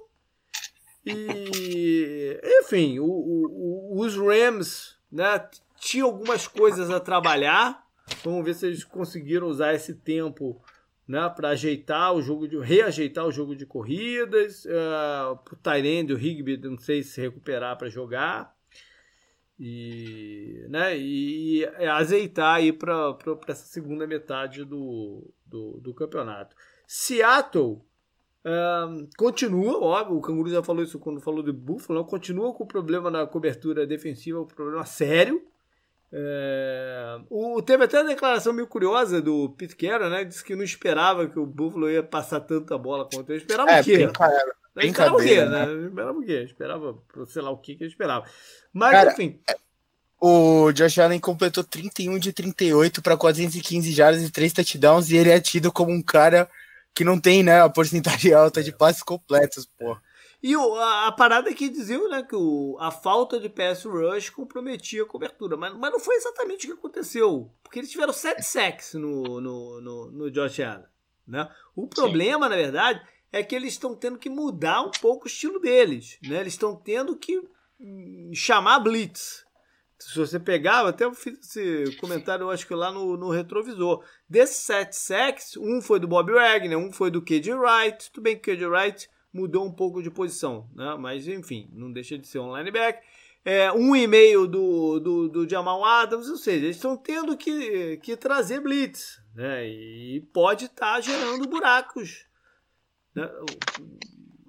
E, enfim, o- o- os Rams né, tinham algumas coisas a trabalhar. Vamos ver se eles conseguiram usar esse tempo né, para ajeitar o jogo de reajeitar o jogo de corridas, uh, o Tyrande, o Higby, não sei se recuperar para jogar e, né, e, e azeitar aí para essa segunda metade do, do, do campeonato. Seattle ahn, continua, óbvio, o Canguru já falou isso quando falou de Buffalo, continua com o problema na cobertura defensiva, um problema sério. É, o, teve até uma declaração meio curiosa do Pete Carroll, né? Disse que não esperava que o Buffalo ia passar tanta bola contra ele. Esperava É, o quê? Eu esperava o quê, brincadeira, né? Esperava o quê? Esperava, sei lá o que que eu esperava. Mas, Cara, enfim. O Josh Allen completou 31 de 38 para 415 jardas e 3 touchdowns, e ele é tido como um cara que não tem, né, a porcentagem alta de passes completos, pô. E o, a, a, parada é que diziam né, que o, a falta de pass rush comprometia a cobertura. Mas, mas não foi exatamente o que aconteceu. Porque eles tiveram sete sacks no, no, no, no Josh Allen. Né? O problema, Sim. na verdade, é que eles estão tendo que mudar um pouco o estilo deles. Né? Eles estão tendo que hum, chamar blitz. Se você pegar, eu até fiz esse comentário, eu acho que lá no, no retrovisor. Desses sete sacks, um foi do Bob Wagner, um foi do KJ Wright. Tudo bem que o KJ Wright mudou um pouco de posição, né? mas enfim, não deixa de ser um linebacker. É, um e meio do, do, do Jamal Adams, ou seja, eles estão tendo que, que trazer blitz, né? E pode estar tá gerando buracos né?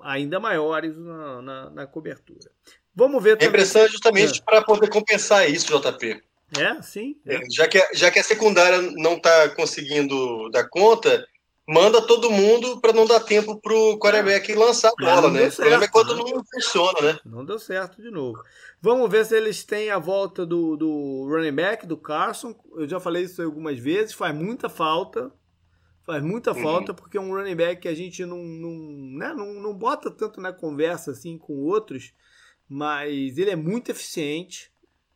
ainda maiores na, na, na cobertura. Vamos ver também. A impressão é justamente é. para poder compensar isso, JP. É, sim. É. Já, que, já que a secundária não está conseguindo dar conta, manda todo mundo para não dar tempo para o quarterback lançar a bola, né? Certo, o problema é quando não. não funciona, né? Não deu certo de novo. Vamos ver se eles têm a volta do, do running back, do Carson. Eu já falei isso algumas vezes, faz muita falta. Faz muita uhum. falta, porque é um running back que a gente não, não, né, não, não bota tanto na conversa assim com outros mas ele é muito eficiente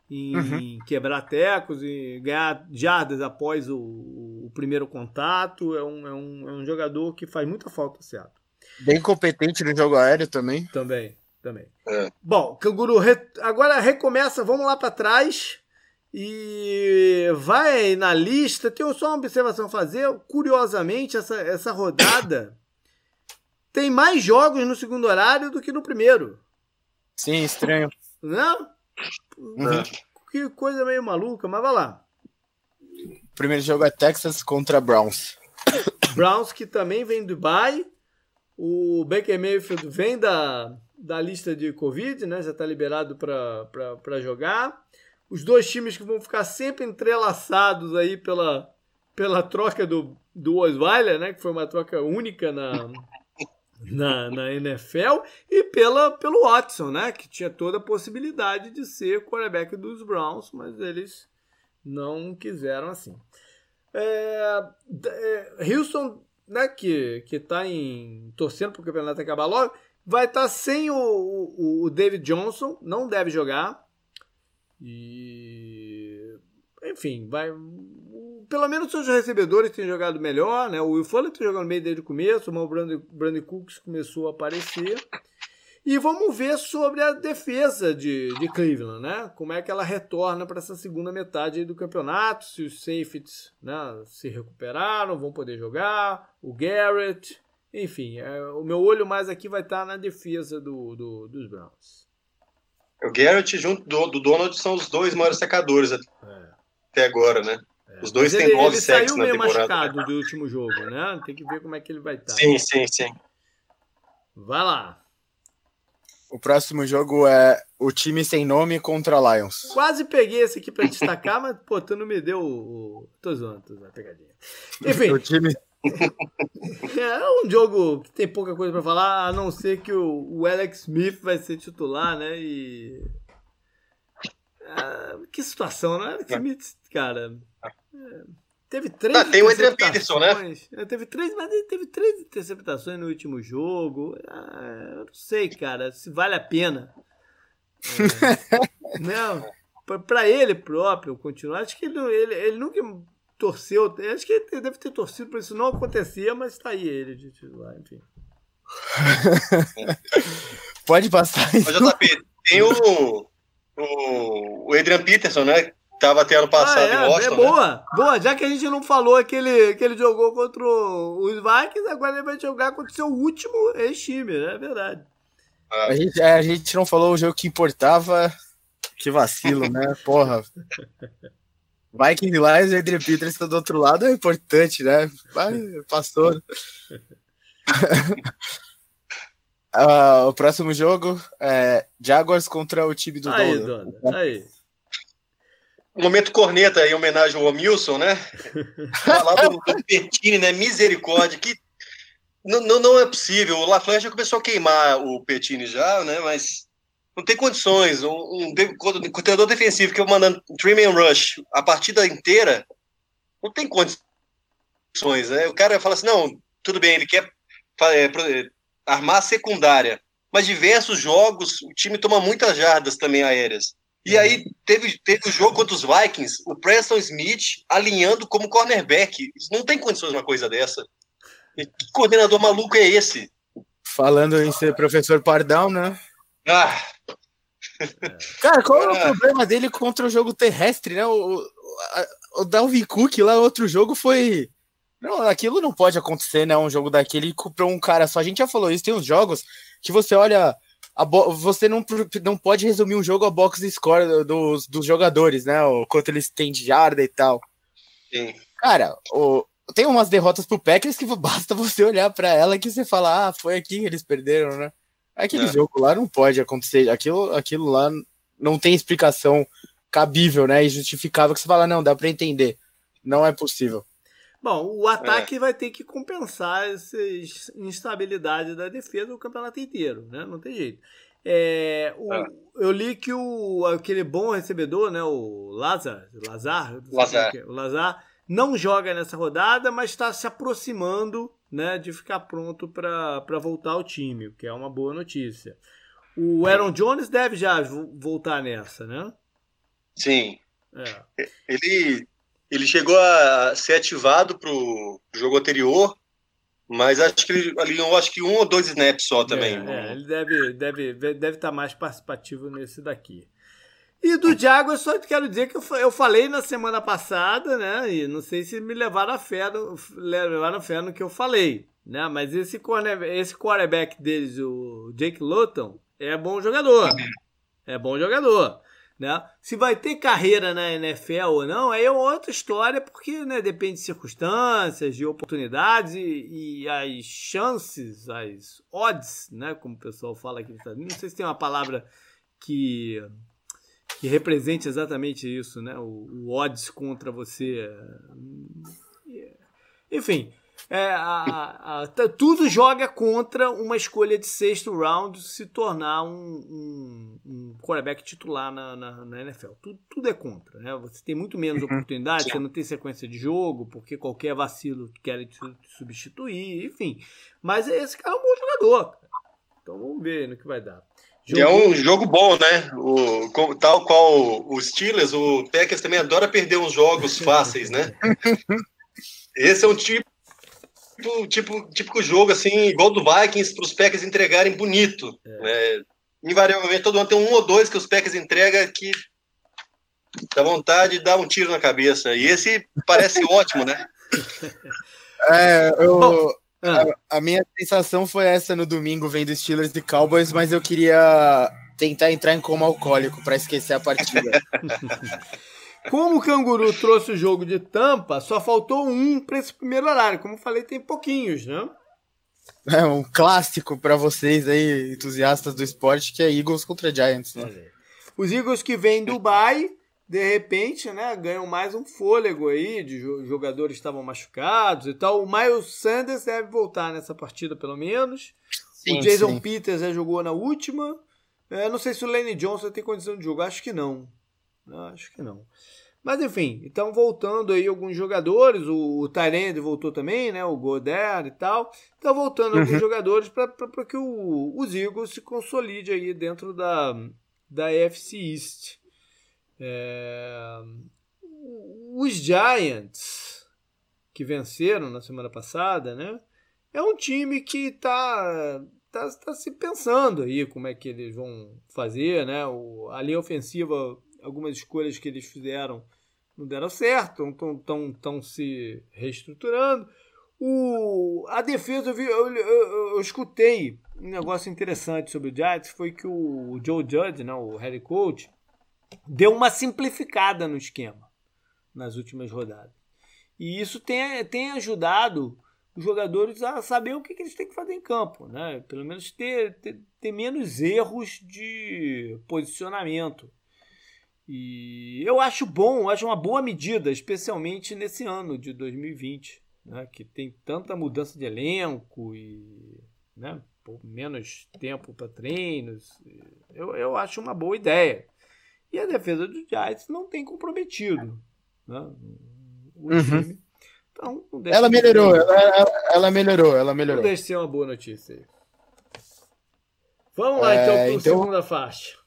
em uhum. quebrar tecos e ganhar jardas após o, o, primeiro contato. É um, é, um, é um jogador que faz muita falta, certo? Bem competente no jogo aéreo também. Também, também. É. Bom, Canguru re... agora recomeça, vamos lá para trás. E vai na lista. Tenho só uma observação a fazer. Curiosamente, essa, essa rodada tem mais jogos no segundo horário do que no primeiro. Sim, estranho. Não? Uhum. Que coisa meio maluca, mas vai lá. O primeiro jogo é Texas contra Browns. Browns que também vem do Dubai. O Baker Mayfield vem da, da lista de Covid, né? Já está liberado para jogar. Os dois times que vão ficar sempre entrelaçados aí pela, pela troca do, do Osweiler, né? Que foi uma troca única na, na, na NFL e pela, pelo Watson, né? Que tinha toda a possibilidade de ser quarterback dos Browns, mas eles não quiseram assim. É, é, Houston, né, que, que tá em, torcendo para o campeonato acabar logo, vai estar tá sem o, o, o David Johnson, não deve jogar. E enfim, vai pelo menos seus recebedores têm jogado melhor, né? O Will Fuller tem jogado meio desde o começo, o Brandon, Brandon Cooks começou a aparecer. E vamos ver sobre a defesa de, de Cleveland, né? Como é que ela retorna para essa segunda metade do campeonato, se os safeties né, se recuperaram, vão poder jogar, o Garrett, enfim, é, o meu olho mais aqui vai estar na defesa do, do dos Browns. O Garrett junto do, do Donald são os dois maiores secadores até, é. até agora, né? Os dois têm nove sacks na temporada. Ele saiu meio machucado do último jogo, né? Tem que ver como é que ele vai estar. Sim, sim, sim. Vai lá. O próximo jogo é o time sem nome contra Lions. Quase peguei esse aqui para destacar, mas pô, tu não me deu o. Tô zoando, tô zoando, pegadinha. Enfim. o time. É um jogo que tem pouca coisa para falar, a não ser que o, o Alex Smith vai ser titular, né? E. Ah, que situação, né? Alex Smith, cara. Teve três ah, tem o Adrian Peterson, né? É, teve três, mas ele teve três interceptações no último jogo. Ah, eu não sei, cara, se vale a pena. É, não, para ele próprio continuar, acho que ele, ele, ele nunca torceu. Acho que ele deve ter torcido para isso não acontecer, mas tá aí ele de titular, enfim. Pode passar. Mas, JP, tem o, o, o Adrian Peterson, né? Tava até ano passado ah, é, Washington. É boa, né? boa. Já que a gente não falou que ele, que ele jogou contra os Vikings, agora ele vai jogar contra o seu último ex-time, né? É verdade. Ah. A, gente, é, a gente não falou o jogo que importava. Que vacilo, né? Porra. Vikings lá e Adrian Peterson do outro lado é importante, né? Vai, passou. uh, o próximo jogo é Jaguars contra o time do aí, Dona. Dona. Aí momento corneta em homenagem ao Omilson, né? Falar do, do Petini, né? Misericórdia, que não, não, não é possível. O LaFleur já começou a queimar o Petini já, né? Mas não tem condições. Um, um, um defensivo que eu mandando Dream and Rush a partida inteira, não tem condições. Né? O cara fala assim, não, tudo bem, ele quer é, armar a secundária. mas diversos jogos o time toma muitas jardas também aéreas. E aí teve, teve o jogo contra os Vikings, o Preston Smith alinhando como cornerback. Não tem condições uma coisa dessa. Que coordenador maluco é esse? Falando em ser professor Pardal, né? Ah. Cara, qual é o ah. problema dele contra o jogo terrestre, né? O, o, o Dalvin Cook lá, outro jogo foi. Não, aquilo não pode acontecer, né? Um jogo daquele para um cara só. A gente já falou isso, tem uns jogos que você olha. você não, não pode resumir um jogo a box score dos, dos jogadores, né? O quanto eles têm de jarda e tal. Sim. Cara, o, tem umas derrotas pro Packers que basta você olhar para ela que você fala, ah, foi aqui que eles perderam, né? Aquele é. jogo lá não pode acontecer. Aquilo, aquilo lá não tem explicação cabível, né? E justificável que você fala, não, dá para entender. Não é possível. Bom, o ataque é. vai ter que compensar essa instabilidade da defesa o campeonato inteiro, né? Não tem jeito. É, o, é. Eu li que o, aquele bom recebedor, né? O Lazar, Lazar, Lazar. É, o Lazar não joga nessa rodada, mas está se aproximando né, de ficar pronto para voltar ao time, o que é uma boa notícia. O Aaron Jones deve já voltar nessa, né? Sim. É. Ele, ele chegou a ser ativado para o jogo anterior, mas acho que ele, ali eu acho que um ou dois snaps só também. É, é, ele deve deve deve estar tá mais participativo nesse daqui. E do Thiago eu só quero dizer que eu, falei na semana passada, né? E não sei se me levaram a fé, no, levaram a fé no que eu falei, né? Mas esse, esse quarterback deles, o Jake Luton, é bom jogador. É bom jogador. Né? Se vai ter carreira na NFL ou não, aí é outra história, porque né, depende de circunstâncias, de oportunidades e, e, as chances, as odds, né, como o pessoal fala aqui. Não sei se tem uma palavra que que represente exatamente isso, né? O, o odds contra você. Enfim, é, a, a, tudo joga contra uma escolha de sexto round se tornar um, um, um quarterback titular na, na, na, NFL. Tudo, tudo é contra. Né? Você tem muito menos uhum. oportunidade, você não tem sequência de jogo, porque qualquer vacilo quer te substituir, enfim. Mas esse cara é um bom jogador. Então vamos ver no que vai dar. Jogo... É um jogo bom, né? O, tal qual o Steelers, o Packers também adora perder uns jogos fáceis, né? Esse é um tipo, tipo típico jogo, assim, igual do Vikings, para os Packers entregarem bonito. É. Né? Invariavelmente, todo ano tem um ou dois que os Packers entregam que dá vontade de dar um tiro na cabeça. E esse parece ótimo, né? É, eu... Bom. A, a, minha sensação foi essa no domingo vendo Steelers e Cowboys, mas eu queria tentar entrar em coma alcoólico para esquecer a partida. Como o Canguru trouxe o jogo de tampa, só faltou um para esse primeiro horário. Como eu falei, tem pouquinhos, né? É um clássico para vocês aí, entusiastas do esporte, que é Eagles contra Giants. Né? Os Eagles que vêm do Dubai de repente, né, ganham mais um fôlego aí, de jogadores estavam machucados e tal. O Miles Sanders deve voltar nessa partida, pelo menos. Sim, o Jason sim. Peters já jogou na última. É, não sei se o Lenny Johnson tem condição de jogar, acho que não. Acho que não. Mas enfim, então voltando aí alguns jogadores, o, o Tyrande voltou também, né? O Goddard e tal. Então voltando uhum. alguns jogadores para que o, os Eagles se consolide aí dentro da, da FC East. É... Os Giants, que venceram na semana passada, né? É um time que está tá, tá se pensando aí como é que eles vão fazer, né? O, a linha ofensiva, algumas escolhas que eles fizeram não deram certo, estão tão, tão se reestruturando. O, a defesa, eu, vi, eu, eu, eu, escutei um negócio interessante sobre o Giants, foi que o Joe Judge, né, o head coach, deu uma simplificada no esquema nas últimas rodadas. E isso tem, tem ajudado os jogadores a saber o que, que eles têm que fazer em campo, né? Pelo menos ter, ter, ter menos erros de posicionamento. E eu acho bom, acho uma boa medida, especialmente nesse ano de 2020, né? que tem tanta mudança de elenco e né? menos tempo para treinos. Eu, eu acho uma boa ideia. E a defesa do Giants não tem comprometido né, o uhum. time. Então, ela melhorou, ela, ela, ela, melhorou, ela melhorou. Não deixa ser uma boa notícia aí. Vamos lá, então, é, para a então, segunda faixa.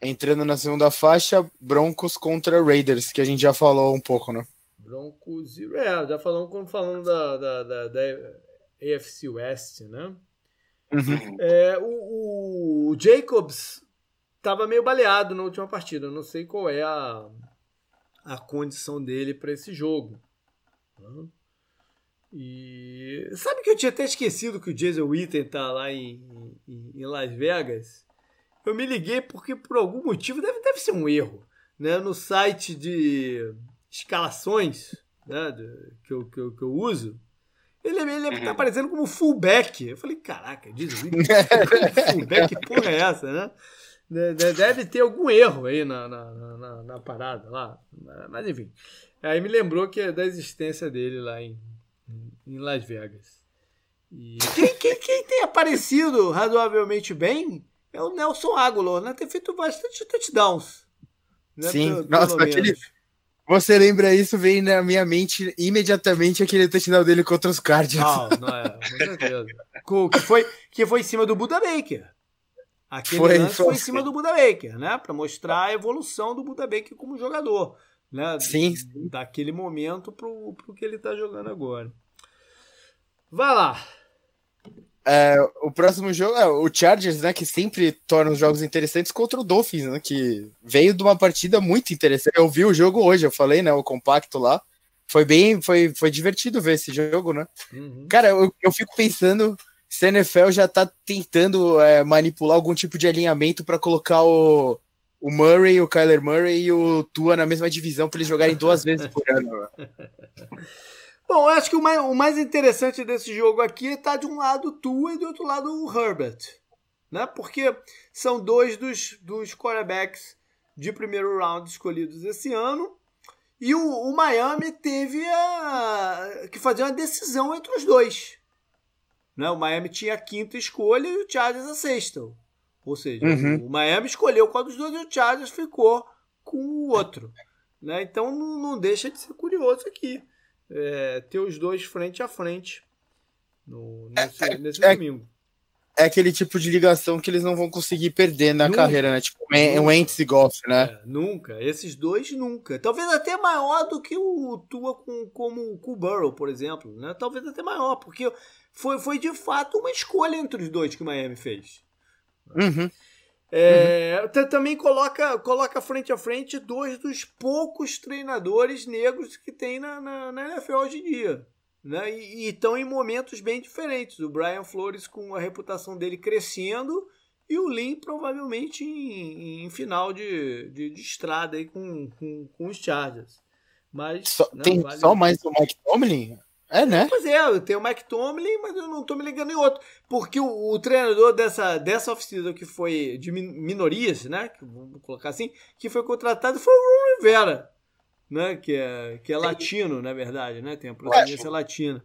Entrando na segunda faixa, Broncos contra Raiders, que a gente já falou um pouco, né? Broncos e. É, já falamos falando da, da, da, da AFC West, né? Uhum. É, o, o, Jacobs estava meio baleado na última partida. Não sei qual é a, a condição dele para esse jogo. E sabe que eu tinha até esquecido que o Jason Witten tá lá em, em, em, Las Vegas? Eu me liguei porque por algum motivo deve, deve ser um erro, né? No site de escalações, né? Que eu, que eu, que eu uso, ele, ele tá uhum. aparecendo como fullback. Eu falei, caraca, Jason Witten, fullback, que porra é essa, né? Deve ter algum erro aí na, na, na, na parada lá. Mas enfim. Aí me lembrou que é da existência dele lá em em Las Vegas. E quem, quem, quem tem aparecido razoavelmente bem é o Nelson Aguilar, né? Tem feito bastante touchdowns. Né? Sim, pelo, nossa, pelo aquele... Você lembra isso, vem na minha mente imediatamente aquele touchdown dele contra os Cardinals. Não, não é, com certeza. que, foi, que foi em cima do Buda Baker. Aquele foi, lance foi, foi em cima do Buda Baker, né? Para mostrar a evolução do Buda Baker como jogador. Né? Sim. Daquele momento pro, pro que ele está jogando agora. Vai lá. É, o próximo jogo é o Chargers, né? Que sempre torna os jogos interessantes contra o Dolphins, né? Que veio de uma partida muito interessante. Eu vi o jogo hoje, eu falei, né? O compacto lá. Foi bem, foi, foi divertido ver esse jogo, né? Uhum. Cara, eu, eu fico pensando se a NFL já tá tentando é, manipular algum tipo de alinhamento para colocar o, o Murray, o Kyler Murray e o Tua na mesma divisão para eles jogarem duas vezes por ano. Bom, eu acho que o mais, o mais interessante desse jogo aqui está de um lado o Tua e do outro lado o Herbert. Né? Porque são dois dos, dos quarterbacks de primeiro round escolhidos esse ano. E o, o Miami teve a, que fazer uma decisão entre os dois. Né? O Miami tinha a quinta escolha e o Chargers a sexta. Ou seja, uhum. o Miami escolheu qual dos dois e o Chargers ficou com o outro. Né? Então não, não deixa de ser curioso aqui é, ter os dois frente a frente no, nesse, é, nesse é, domingo. É aquele tipo de ligação que eles não vão conseguir perder na nunca, carreira, né? Tipo, o Ents e Goff, né? É, nunca. Esses dois nunca. Talvez até maior do que o Tua com, como com o Burrow, por exemplo. Né? Talvez até maior, porque foi, foi de fato uma escolha entre os dois que o Miami fez. Uhum. É, uhum. Também coloca, coloca frente a frente dois dos poucos treinadores negros que tem na, na, na NFL hoje em dia. Né? E estão em momentos bem diferentes. O Brian Flores com a reputação dele crescendo e o Lin provavelmente em, em final de, de, de, estrada aí com, com, com os Chargers. Mas, só, não, tem vale só mais o Mike Tomlin? É, né? Pois é, eu tenho o Mike Tomlin, mas eu não tô me ligando em outro. Porque o, o treinador dessa, dessa oficina que foi de minorias, né? Que, vamos colocar assim, que foi contratado foi o Ron Rivera, né? Que é, que é latino, na verdade, né? Tem a procedência latina.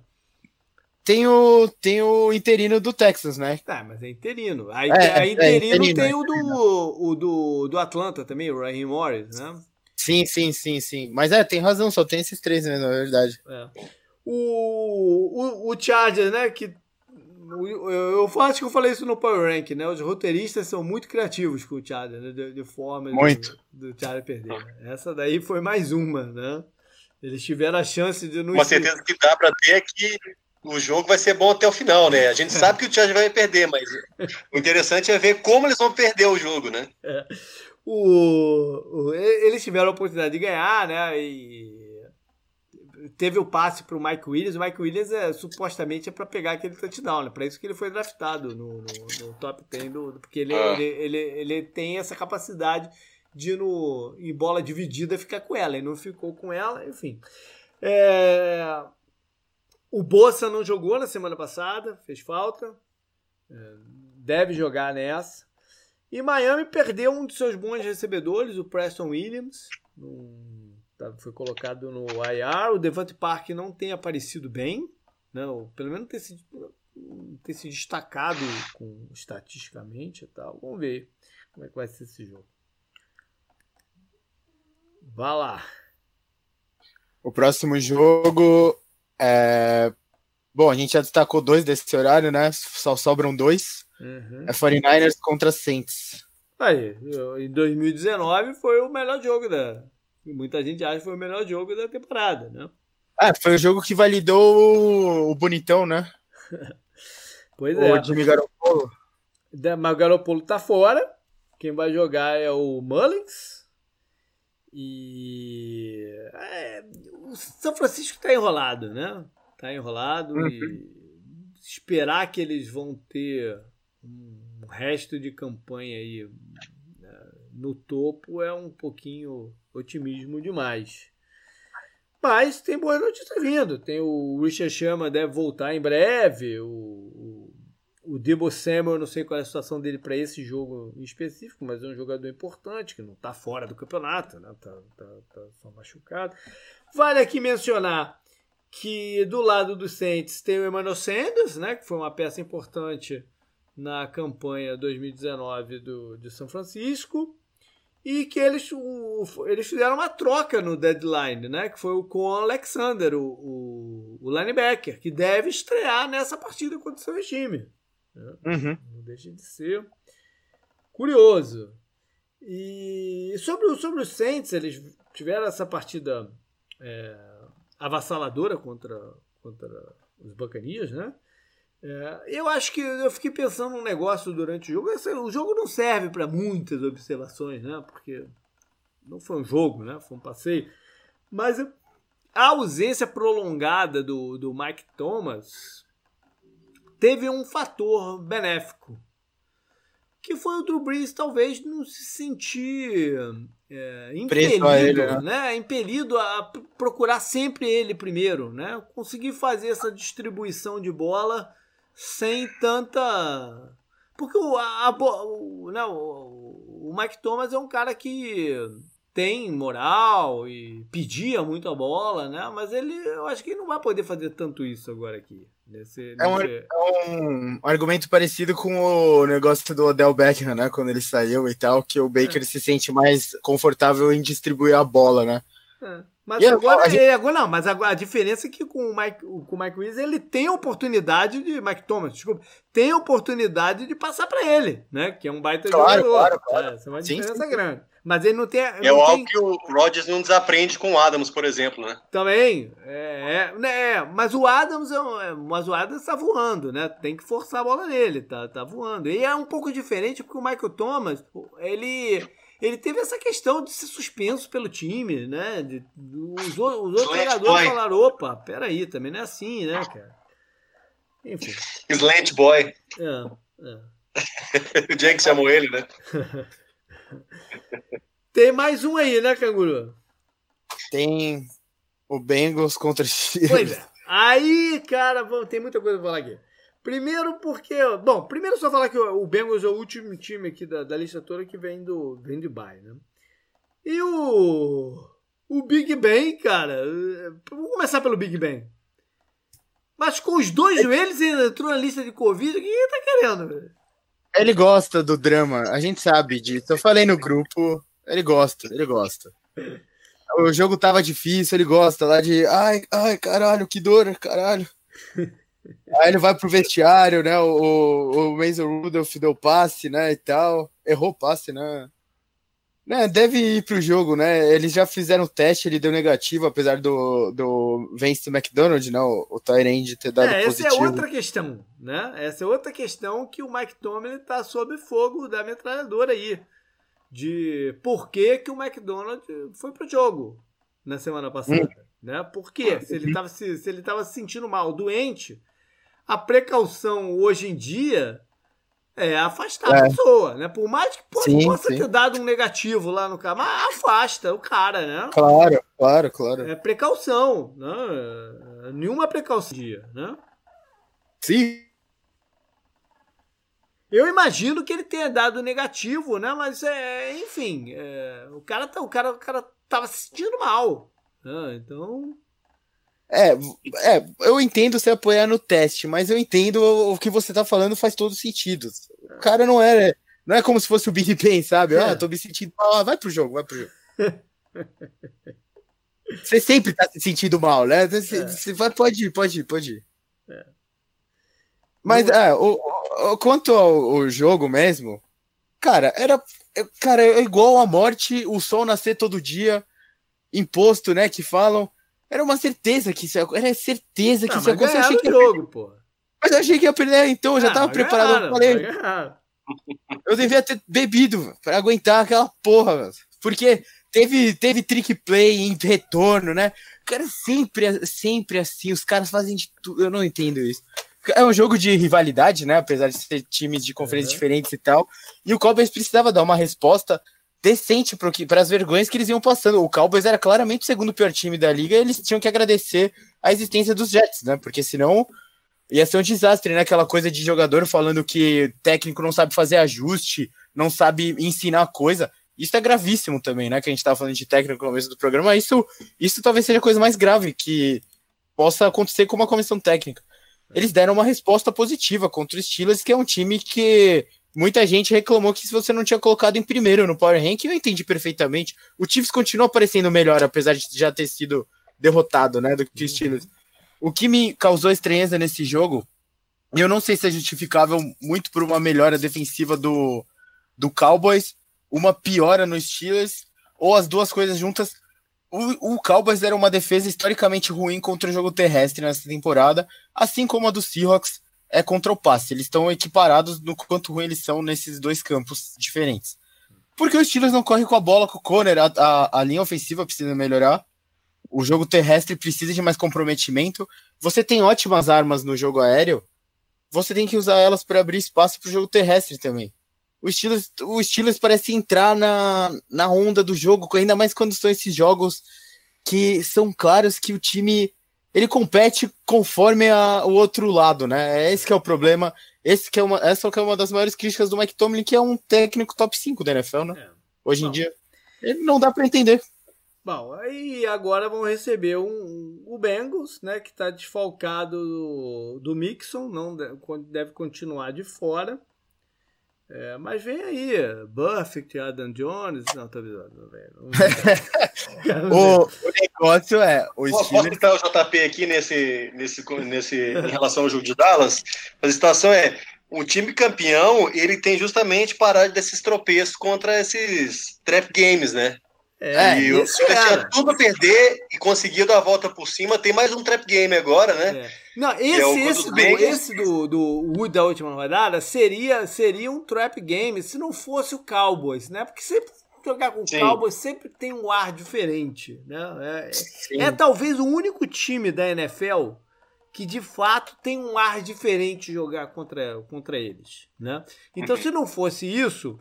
Tem o, tem o interino do Texas, né? Tá, mas é interino. Aí, é, aí é, interino, é, interino tem o do, o do, do Atlanta também, o Raheem Morris, né? Sim, sim, sim, sim. Mas é, tem razão, só tem esses três mesmo, na verdade. É. O, o, o né? Que eu, eu acho que eu falei isso no Power Rank, né? Os roteiristas são muito criativos com o Chargers, né? de, de forma muito. do, do perder. Né? Essa daí foi mais uma, né? Eles tiveram a chance de não. Uma certeza que dá para ter é que o jogo vai ser bom até o final, né? A gente sabe que o Chargers vai perder, mas o interessante é ver como eles vão perder o jogo, né? É. O, o, eles tiveram a oportunidade de ganhar, né? E teve o passe para o Mike Williams. O Mike Williams é, supostamente é para pegar aquele touchdown, né? Para isso que ele foi draftado no, no, no top 10 do, porque ele, ah. ele, ele, ele, tem essa capacidade de no, em bola dividida ficar com ela. Ele não ficou com ela, enfim. É, o Bossa não jogou na semana passada, fez falta. É, deve jogar nessa. E Miami perdeu um de seus bons recebedores, o Preston Williams. Num, Tá, foi colocado no IR. O Devante Park não tem aparecido bem, não, né? pelo menos tem se, tem se destacado com, estatisticamente e tal. Vamos ver como é que vai ser esse jogo. Vá lá. O próximo jogo é. Bom, a gente já destacou dois desse horário, né? Só sobram dois. Uhum. É 49ers contra Saints. Aí, em 2019 foi o melhor jogo da. Muita gente acha que foi o melhor jogo da temporada, né? É, foi o jogo que validou o bonitão, né? pois é. O Jimmy Garoppolo. Mas o Garoppolo tá fora. Quem vai jogar é o Mullins. E. É, o São Francisco tá enrolado, né? Tá enrolado uhum. e esperar que eles vão ter um resto de campanha aí no topo é um pouquinho otimismo demais. Mas tem boas notícias vindo. Tem o Richard Chama deve voltar em breve. O, o, o Debo Samuel, não sei qual é a situação dele para esse jogo em específico, mas é um jogador importante que não está fora do campeonato, né? Tá, tá, tá só machucado. Vale aqui mencionar que do lado dos Saints tem o Emmanuel Sanders, né? Que foi uma peça importante na campanha 2019 do, de São Francisco e que eles, o, eles fizeram uma troca no deadline, né? Que foi o com Alexander, o, o, o linebacker, que deve estrear nessa partida contra o seu time. Né? Uhum. Não deixa de ser curioso. E sobre, sobre os Saints, eles tiveram essa partida é, avassaladora contra, contra os Bacanias, né? É, eu acho que eu fiquei pensando um negócio durante o jogo. O jogo não serve para muitas observações, né? Porque não foi um jogo, né? Foi um passeio. Mas a ausência prolongada do, do Mike Thomas teve um fator benéfico. Que foi o Drew Brees talvez não se sentir é, impelido, ele, né? né? impelido a procurar sempre ele primeiro, né? Conseguir fazer essa distribuição de bola sem tanta. Porque o, a, o, não, né, o, o Mike Thomas é um cara que tem moral e pedia muito a bola, né? Mas ele, eu acho que ele não vai poder fazer tanto isso agora aqui. Nesse, é, um, é um argumento parecido com o negócio do Odell Beckham, né? Quando ele saiu e tal, que o Baker é. se sente mais confortável em distribuir a bola, né? É. Mas e agora, gente... agora não, mas agora, a diferença é que com o Mike, com o Mike Williams ele tem a oportunidade de Mike Thomas, desculpa, tem a oportunidade de passar para ele, né? Que é um baita claro, jogador. Claro, claro. É, essa é uma sim, diferença sim, grande. Mas ele não tem. É não algo tem... que o Rodgers não desaprende com o Adams, por exemplo, né? Também. É, é, né, mas o Adams é, é mas o Adams tá voando, né? Tem que forçar a bola nele, tá, tá voando. E é um pouco diferente porque o Michael Thomas, ele ele teve essa questão de ser suspenso pelo time, né? De, os, os outros jogadores boy. falaram: opa, peraí, também não é assim, né, cara? Enfim. Slant boy. É, é. o Jenks chamou ele, né? Tem mais um aí, né, Canguru? Tem o Bengals contra Steelers. Pois é. Aí, cara, tem muita coisa pra falar aqui. Primeiro porque. Bom, primeiro só falar que o Bengals é o último time aqui da, da lista toda que vem do, vem de bye, né? E o. O Big Ben, cara. Vamos começar pelo Big Ben. Mas com os dois joelhos ele entrou na lista de Covid. O que ele tá querendo, velho? Ele gosta do drama, a gente sabe disso. Eu falei no grupo, ele gosta, ele gosta. O jogo tava difícil, ele gosta lá de. Ai, ai, caralho, que dor, caralho. Aí ele vai pro vestiário, né? O, o Mason Rudolph deu passe, né? E tal. Errou passe, né? né? Deve ir pro jogo, né? Eles já fizeram o teste, ele deu negativo, apesar do, do Vance McDonald, né? O, o Tyrande ter dado é, positivo. Essa é outra questão, né? Essa é outra questão que o Mike Tomlin tá sob fogo da metralhadora aí. De por que, que o McDonald foi pro jogo na semana passada. Hum. Né? Por quê? Se ele estava se, se, ele tava se sentindo mal, doente, a precaução hoje em dia é afastar é. a pessoa, né? Por mais que sim, possa sim. ter dado um negativo lá no cara, mas afasta o cara, né? Claro, claro, claro. É precaução, né? Nenhuma precaução, né? Sim. Eu imagino que ele tenha dado negativo, né? Mas é, enfim, é, o cara tá, o cara, o cara tava se sentindo mal, né? Então é, é, eu entendo você apoiar no teste, mas eu entendo o, que você tá falando faz todo sentido. O cara não é, não é como se fosse o Big Ben, sabe? Ah, tô me sentindo mal, ah, vai pro jogo, vai pro jogo. você sempre tá se sentindo mal, né? Você, é. você vai, pode ir, pode ir, pode ir. É. Mas, é, o, quanto ao, jogo mesmo, cara, era. Cara, é igual a morte, o sol nascer todo dia, imposto, né? Que falam. Era uma certeza que isso ia, Era certeza que não, isso ia acontecer. Achei que jogo, pô. Mas eu achei que ia perder, então eu já tava preparado. eu falei. Eu devia ter bebido para aguentar aquela porra, porque teve, teve trick play em retorno, né? Cara, sempre, sempre assim, os caras fazem de tudo. Eu não entendo isso. É um jogo de rivalidade, né? Apesar de ser times de conferências uhum. diferentes e tal. E o Cowboys precisava dar uma resposta decente para as vergonhas que eles iam passando. O Cowboys era claramente o segundo pior time da liga eles tinham que agradecer a existência dos Jets, né? Porque senão ia ser um desastre, né? Aquela coisa de jogador falando que técnico não sabe fazer ajuste, não sabe ensinar coisa. Isso é gravíssimo também, né? Que a gente estava falando de técnico no começo do programa. Isso, isso talvez seja a coisa mais grave que possa acontecer com uma comissão técnica. Eles deram uma resposta positiva contra o Steelers, que é um time que muita gente reclamou que se você não tinha colocado em primeiro no Power Rank, eu entendi perfeitamente. O Chiefs continua parecendo melhor, apesar de já ter sido derrotado, né, do que o Steelers. O que me causou estranheza nesse jogo, eu não sei se é justificável muito por uma melhora defensiva do, do Cowboys, uma piora no Steelers, ou as duas coisas juntas. O, o Cowboys era uma defesa historicamente ruim contra o jogo terrestre nessa temporada, assim como a do Seahawks é contra o passe. Eles estão equiparados no quanto ruim eles são nesses dois campos diferentes. Porque o Steelers não corre com a bola com o Conner, a, a, a linha ofensiva precisa melhorar o jogo terrestre precisa de mais comprometimento. Você tem ótimas armas no jogo aéreo, você tem que usar elas para abrir espaço para o jogo terrestre também. O Steelers, o Steelers parece entrar na, na onda do jogo, ainda mais quando são esses jogos que são claros que o time ele compete conforme a, o outro lado, né? É esse que é o problema. Esse que é uma, essa que é uma das maiores críticas do Mike Tomlin, que é um técnico top 5 da NFL, né? É. Hoje em dia. Ele não dá para entender. Bom, aí agora vão receber um, o Bengals, né, que está desfalcado do, do Mixon, não deve continuar de fora. É, mas vem aí, Buffett, Adam Jones. Não, tô avisando, velho. o, o negócio é. O Steelers... Posso citar o JP aqui nesse, nesse, nesse, em relação ao jogo de Dallas? A situação é: o time campeão ele tem justamente parar desses tropeços contra esses trap games, né? É, e o Steelers tinha tudo a perder e conseguiu dar a volta por cima. Tem mais um trap game agora, né? É. Não, esse, é esse, do, esse do, do Wood da última rodada seria, seria um trap game se não fosse o Cowboys, né? Porque sempre jogar com o Cowboys sempre tem um ar diferente, né? É, é, talvez o único time da NFL que de fato tem um ar diferente jogar contra, contra eles, né? Então, uhum. se não fosse isso,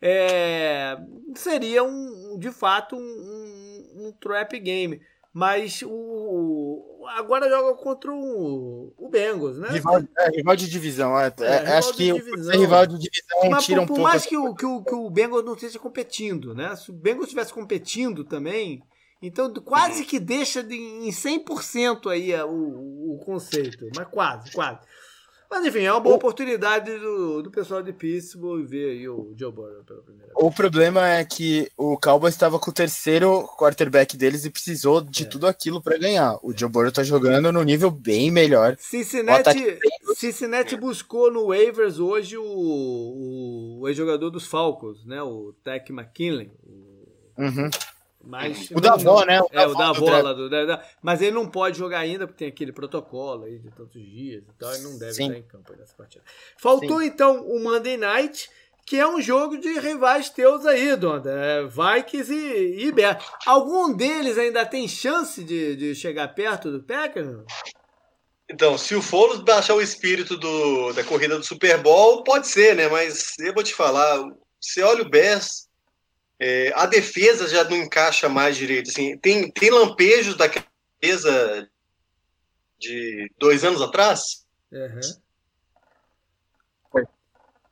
é, seria um, de fato um, um, um, trap game. Mas o agora joga contra o, o Bengals, né? Rival, é, rival de divisão. É, é, é acho que divisão. rival de divisão Mas tira por, um por pouco. mais que o, que, o, que o Bengals não esteja competindo, né? Se o Bengals estivesse competindo também, então quase que deixa de, em 100% aí o, o conceito. Mas quase, quase. Mas enfim, é uma boa o... oportunidade do, do pessoal de Pittsburgh ver aí o Joe Burrow pela primeira vez. O problema é que o Cowboys estava com o terceiro quarterback deles e precisou de é. tudo aquilo para ganhar. O Joe Burrow tá jogando no nível bem melhor. Cincinnati, Cincinnati buscou no waivers hoje o, o, o ex-jogador dos Falcons, né? O Tech McKinley. Uhum. Mas, o da avó, né? O é, o da avó lá do, da, Mas ele não pode jogar ainda, porque tem aquele protocolo aí de tantos dias e tal, ele não deve Sim. estar em campo nessa partida. Faltou Sim. então o Monday Night, que é um jogo de rivais teus aí, Donda. É, Vikings e, e Bears. Algum deles ainda tem chance de, de chegar perto do Packers? Então, se o Foles baixar o espírito do, da corrida do Super Bowl, pode ser, né? Mas eu vou te falar, você olha o Bears é, a defesa já não encaixa mais direito. Assim, tem, tem lampejos daquela defesa de dois anos atrás. Uhum. Foi.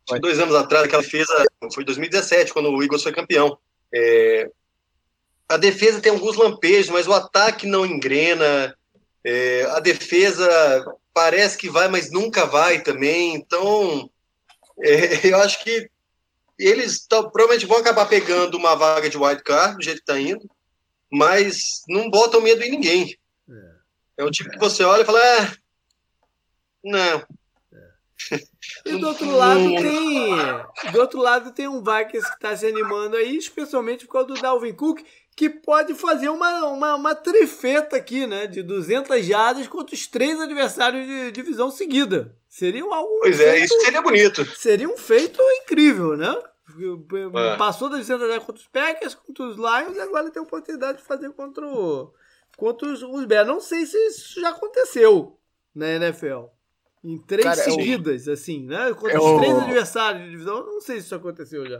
Foi. Dois anos atrás, aquela defesa foi 2017, quando o Eagles foi campeão. É, a defesa tem alguns lampejos, mas o ataque não engrena. É, a defesa parece que vai, mas nunca vai também. Então, é, eu acho que eles tão, provavelmente vão acabar pegando uma vaga de wild card, do jeito que está indo, mas não botam medo em ninguém. É, é um tipo que você olha e fala, ah, não. É. E do outro lado tem. Do outro lado tem um Vikings que está se animando aí, especialmente por causa do Dalvin Cook, que pode fazer uma, uma, uma trifeta aqui, né? De 200 jardas contra os três adversários de divisão seguida. Seria algo. Pois é, isso seria bonito. Seria um feito incrível, né? É. Passou das 200 jardas contra os Packers, contra os Lions, e agora tem a oportunidade de fazer contra, o, contra os, os Bears. Não sei se isso já aconteceu na NFL. Em três Cara, seguidas, eu, assim, né? Contra eu, os três adversários de divisão, não sei se isso aconteceu já.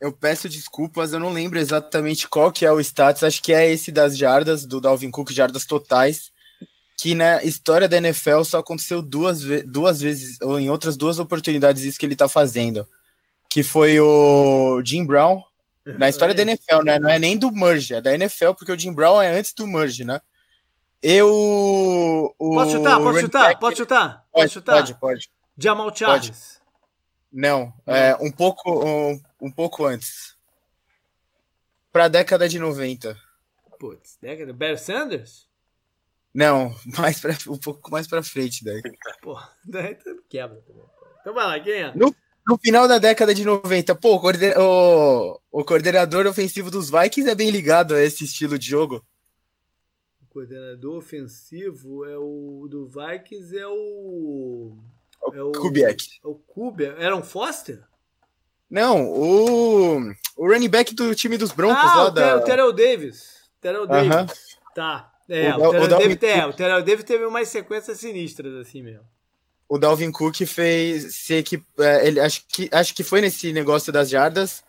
Eu peço desculpas, eu não lembro exatamente qual que é o status, acho que é esse das jardas, do Dalvin Cook, jardas totais, que na história da NFL só aconteceu duas, duas vezes, ou em outras duas oportunidades, isso que ele tá fazendo. Que foi o Jim Brown, na história da NFL, né? Não é nem do merge, é da NFL, porque o Jim Brown é antes do merge, né? Eu. O pode chutar, pode chutar, pode chutar, pode chutar. Pode, pode. Jamal Charles. Pode. Não, é um pouco, um, um pouco antes. Pra década de 90. Putz, década. Barry Sanders? Não, mais pra, um pouco mais pra frente daí. Pô, daí quebra também. Então vai lá, quem é? No, no final da década de 90, pô, o, coorden o, o coordenador ofensivo dos Vikings é bem ligado a esse estilo de jogo. O coordenador ofensivo é o do Vikings é o é o Kubiak. O Kubiak. Era um Foster? Não, o, o running back do time dos Broncos ah, lá o da... o Terrell Davis. Terrell Davis. Uh -huh. Tá. É, o, o, Terrell, o Davis, é, o Terrell Davis teve umas sequências sinistras assim mesmo. O Dalvin Cook fez se que é, ele acho que acho que foi nesse negócio das jardas,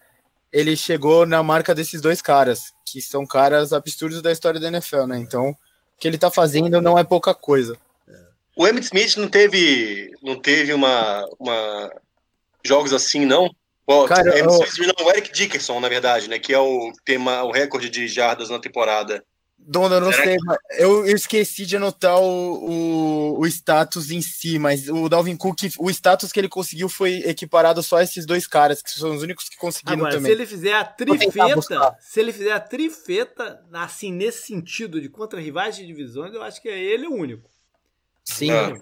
ele chegou na marca desses dois caras, que são caras absurdos da história da NFL, né? Então, o que ele tá fazendo não é pouca coisa. O Emmitt Smith não teve, não teve uma, uma jogos assim, não? O, Cara, Emmitt eu... Smith, não, o Eric Dickerson, na verdade, né? Que é o tema, o recorde de jardas na temporada. Dona, eu não Será sei, que... eu, esqueci de anotar o, o, o, status em si, mas o Dalvin Cook, o status que ele conseguiu foi equiparado só a esses dois caras, que são os únicos que conseguiram Agora, também. Se ele fizer a trifeta, se ele fizer a trifeta, assim, nesse sentido de contra rivais de divisões, eu acho que é ele o único. Sim. Ah.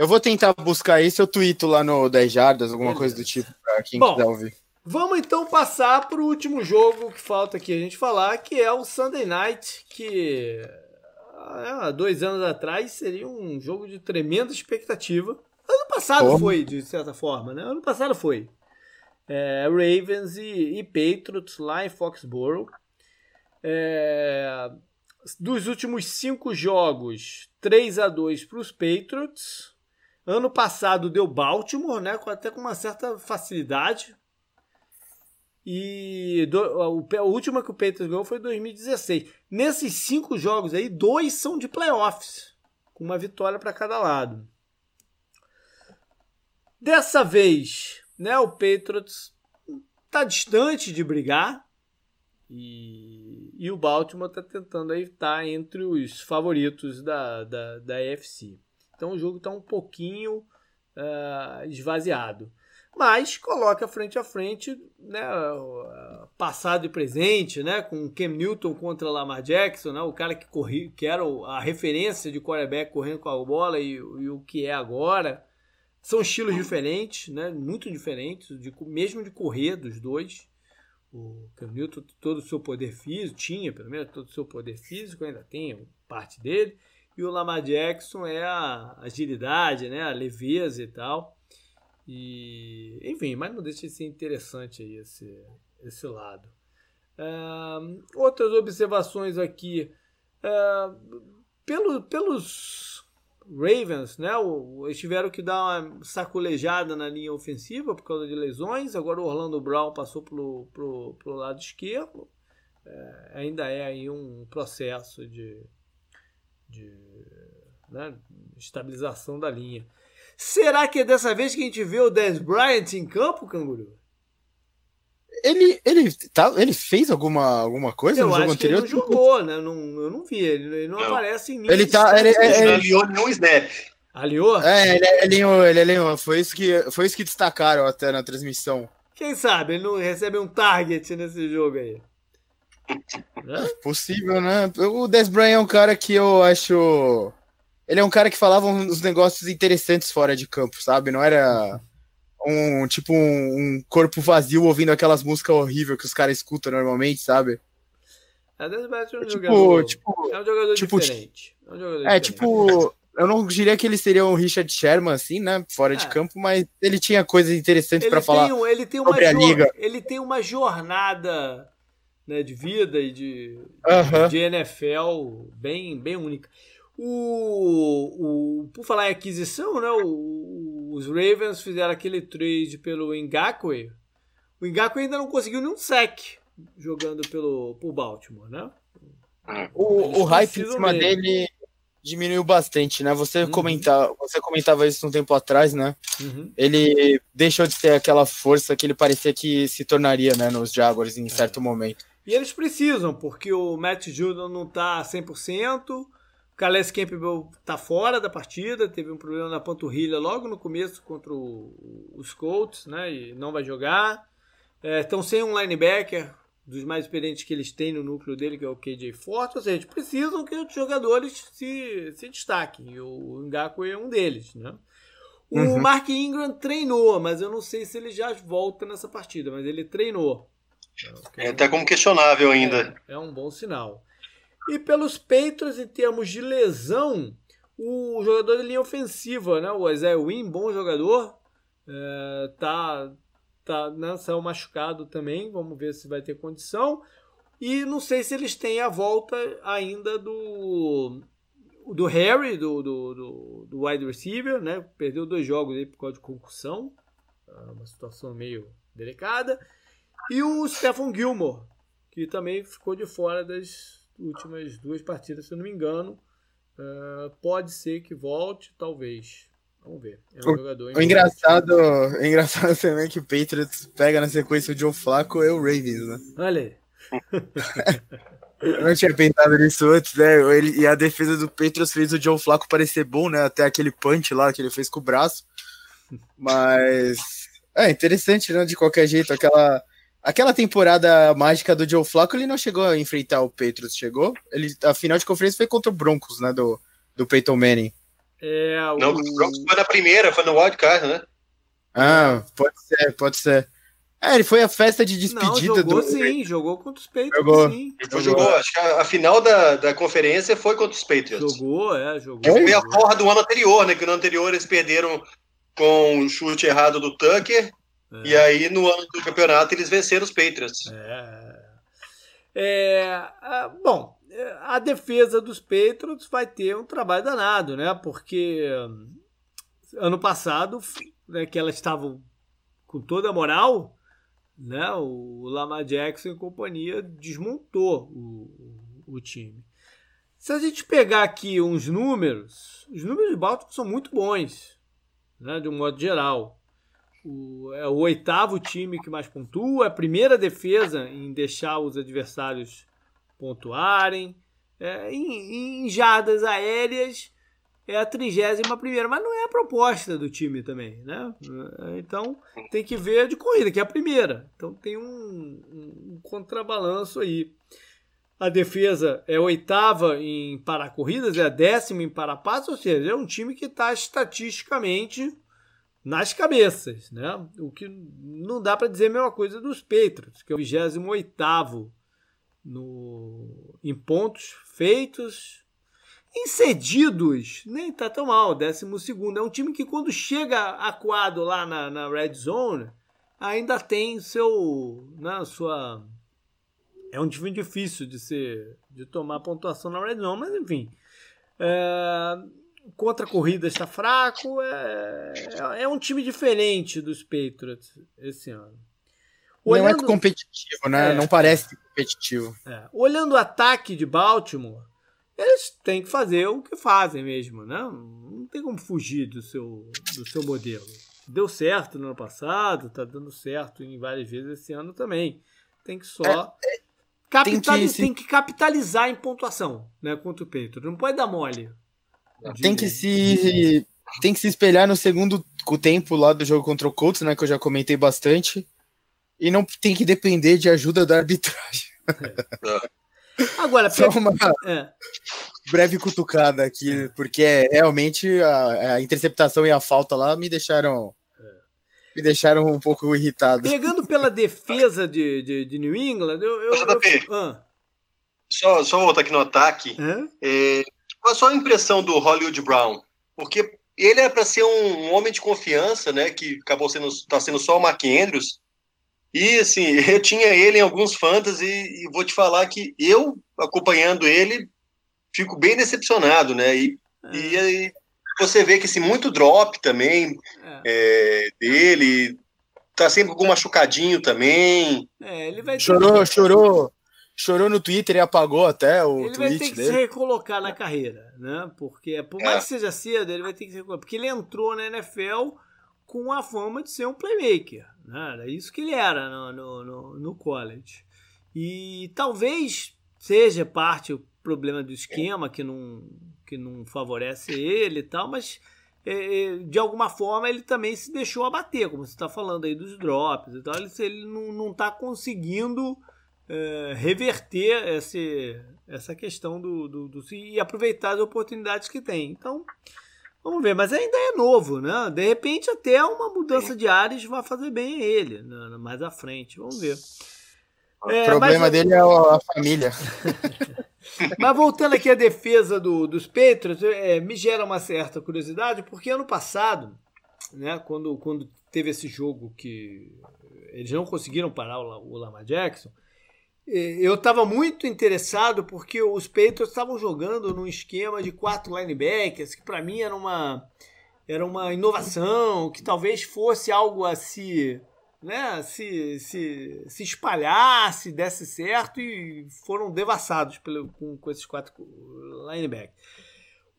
Eu vou tentar buscar isso, eu tweeto lá no 10 Jardas, alguma coisa do tipo, pra quem Bom, quiser ouvir. Vamos então passar para o último jogo que falta aqui a gente falar, que é o Sunday Night, que há ah, dois anos atrás seria um jogo de tremenda expectativa. Ano passado foi, de certa forma, né? Ano passado foi. É, Ravens e, e Patriots lá em Foxborough. É, dos últimos cinco jogos, 3 a 2 para os Patriots. Ano passado deu Baltimore, né? Até com uma certa facilidade. E do, o, a última que o Patriots ganhou foi em 2016. Nesses cinco jogos aí, dois são de playoffs, com uma vitória para cada lado. Dessa vez, né, o Patriots está distante de brigar, e, e o Baltimore está tentando aí estar tá entre os favoritos da, da, da AFC. Então o jogo está um pouquinho uh, esvaziado. Mas coloca frente a frente né, passado e presente, né, com Cam Newton contra Lamar Jackson, né, o cara que, corri, que era a referência de quarterback correndo com a bola e, e o que é agora. São estilos diferentes, né, muito diferentes, de, mesmo de correr dos dois. O Cam Newton, todo o seu poder físico, tinha pelo menos todo o seu poder físico, ainda tem parte dele. E o Lamar Jackson é a agilidade, né, a leveza e tal. E, enfim, mas não deixa de ser interessante aí esse, esse lado. Uh, outras observações aqui. Uh, pelo, pelos Ravens, né? Eles tiveram que dar uma sacolejada na linha ofensiva por causa de lesões. Agora o Orlando Brown passou pro, pro, pro lado esquerdo. É, ainda é aí um processo de, de né, estabilização da linha. Será que é dessa vez que a gente vê o Dez Bryant em campo, Canguru? Ele, ele, tá, ele fez alguma, alguma coisa eu no jogo anterior? ele não jogou, né? Não, eu não vi. Ele, ele não, não, aparece em nenhum. Ele tá. Ele, ele, ele, aliou nenhum snap. Aliou? É, ele alinhou, ele alinhou. Foi isso, que, foi isso que destacaram até na transmissão. Quem sabe ele não recebe um target nesse jogo aí. É possível, né? O Des Bryant é um cara que eu acho. Ele é um cara que falava uns negócios interessantes fora de campo, sabe? Não era um tipo um, um corpo vazio ouvindo aquelas músicas horríveis que os caras escutam normalmente, sabe? É, um tipo, jogador, tipo, é um jogador tipo, diferente. É, um jogador é diferente. tipo, eu não diria que ele seria um Richard Sherman, assim, né? Fora é. de campo, mas ele tinha coisas interessantes para falar um, ele tem uma sobre a liga. Ele tem uma jornada né, de vida e de, uh -huh. de NFL bem, bem única. O, o, por falar em aquisição, né, o, os Ravens fizeram aquele trade pelo Ngakwe. O Ngakwe ainda não conseguiu nenhum sec jogando pelo por Baltimore, né? O, o hype em cima dele. dele diminuiu bastante, né? Você, uhum. comentava, você comentava isso um tempo atrás, né? Uhum. Ele deixou de ter aquela força que ele parecia que se tornaria, né, nos Jaguars em é. certo momento. E eles precisam, porque o Matt Judon não tá 100%, o Calais Campbell tá fora da partida, teve um problema na panturrilha logo no começo contra o, os Colts, né? E não vai jogar. Estão é, sem um linebacker, dos mais experientes que eles têm no núcleo dele, que é o KJ Forte, ou seja, eles precisam que os jogadores se, se destaquem, e o Ngaku é um deles, né? O uhum. Mark Ingram treinou, mas eu não sei se ele já volta nessa partida, mas ele treinou. É até como questionável ainda. É, é um bom sinal. E pelos Patriots, em termos de lesão, o jogador de linha ofensiva, né? O Isaiah Wynn, bom jogador, é, tá tá, né, saiu machucado também, vamos ver se vai ter condição. E não sei se eles têm a volta ainda do do Harry, do, do, do, do wide receiver, né? Perdeu dois jogos aí por causa de concussão, tá uma situação meio delicada. E o Stephen Gilmore, que também ficou de fora das últimas duas partidas, se eu não me engano. Uh, pode ser que volte, talvez. Vamos ver. É um o, jogador o engraçado, o engraçado também é que o Patriots pega na sequência o Joe Flacco e o Ravens, né? Olha aí. Eu não tinha pensado nisso antes, né? Ele, e a defesa do Patriots fez o Joe Flacco parecer bom, né? Até aquele punch lá que ele fez com o braço. Mas é interessante, né? De qualquer jeito, aquela aquela temporada mágica do Joe Flacco, ele não chegou a enfrentar o Patriots, chegou? Ele a final de conferência foi contra o Broncos, né? Do do Peyton Manning. É, o... Não, o Broncos foi na primeira, foi no wildcard, né? Ah, pode ser, pode ser. É, ele foi a festa de despedida Não, jogou do. Sim, jogou contra os Patriots. Jogou. Sim. Ele jogou. jogou. Acho que a, a, final da, da conferência foi contra os Patriots. Jogou, é, jogou. Foi a porra do ano anterior, né? Que no anterior eles perderam com o chute errado do Tucker. É. E aí, no ano do campeonato, eles venceram os Patriots. É. é bom, a defesa dos Patriots vai ter um trabalho danado, né? Porque ano passado, né, que elas estavam com toda a moral, né? O Lamar Jackson e companhia desmontou o, o, o time. Se a gente pegar aqui uns números, os números de Baltimore são muito bons, né? De um modo geral. O, é o oitavo time que mais pontua, a primeira defesa em deixar os adversários pontuarem. É, em, em jadas aéreas é a 31 primeira, mas não é a proposta do time também, né? Então tem que ver de corrida, que é a primeira. Então tem um, um contrabalanço aí. A defesa é oitava em para-corridas, é a décima em para-passos, ou seja, é um time que está estatisticamente nas cabeças, né? O que não dá para dizer a mesma coisa dos Patriots, que é o 28 oitavo no, em pontos feitos. Em cedidos, nem tá tão mal, décimo segundo. É um time que quando chega acuado lá na, na red zone, ainda tem seu, né, sua... É um time difícil de ser, de tomar pontuação na red zone, mas enfim. É, contra a corrida está fraco. É, é, um time diferente dos Patriots esse ano. Olhando... Não é competitivo, né? É, não parece competitivo. É. Olhando o ataque de Baltimore, eles têm que fazer o que fazem mesmo, né? Não tem como fugir do seu, do seu modelo. Deu certo no ano passado, tá dando certo em várias vezes esse ano também. Tem que só. É, é, capitaliz... tem, que, tem, que, capitalizar em pontuação, né? Contra o Peito. Não pode dar mole. Tem que se. Tem que se espelhar no segundo tempo lá do jogo contra o Colts, né? Que eu já comentei bastante e não tem que depender de ajuda da arbitragem. É. Agora, Só uma... é. breve cutucada aqui, porque é, realmente a, a, interceptação e a falta lá me deixaram me deixaram um pouco irritado. Pegando pela defesa de, de, de New England, eu. eu, eu, eu ah. só, só voltar aqui no ataque. É, qual a sua impressão do Hollywood Brown? Porque ele é para ser um, um, homem de confiança, né? Que acabou sendo, tá sendo só o Mark Andrews. E assim, eu tinha ele em alguns fantasy e vou te falar que eu, acompanhando ele, fico bem decepcionado, né? E, é. e aí você vê que assim, muito drop também é. É, dele, tá sempre com machucadinho também. É, ele vai chorou, chorou, chorou no Twitter e apagou até o ele tweet dele. Ele vai ter que dele. se recolocar na carreira, né? Porque por mais é. que seja cedo, ele vai ter que se recolocar, porque ele entrou na NFL com a fama de ser um playmaker, né? Era isso que ele era no, no, no, no college. E talvez seja parte o problema do esquema que não que não favorece ele e tal, mas é, é, de alguma forma ele também se deixou abater, como você está falando aí dos drops e tal. Ele, ele não está conseguindo é, reverter esse, essa questão do, do, do, e aproveitar as oportunidades que tem. Então, vamos ver. Mas ainda é novo, né? De repente, até uma mudança de áreas vai fazer bem a ele né? mais à frente. Vamos ver. O é, problema mas... dele é a família. Mas voltando aqui à defesa do, dos Patriots, é, me gera uma certa curiosidade, porque ano passado, né, quando, quando teve esse jogo que eles não conseguiram parar o, o Lamar Jackson, eu estava muito interessado porque os Patriots estavam jogando num esquema de quatro linebackers, que para mim era uma, era uma inovação, que talvez fosse algo a se né, se, se, se espalhasse, desse certo e foram devassados pelo, com, com esses quatro linebackers.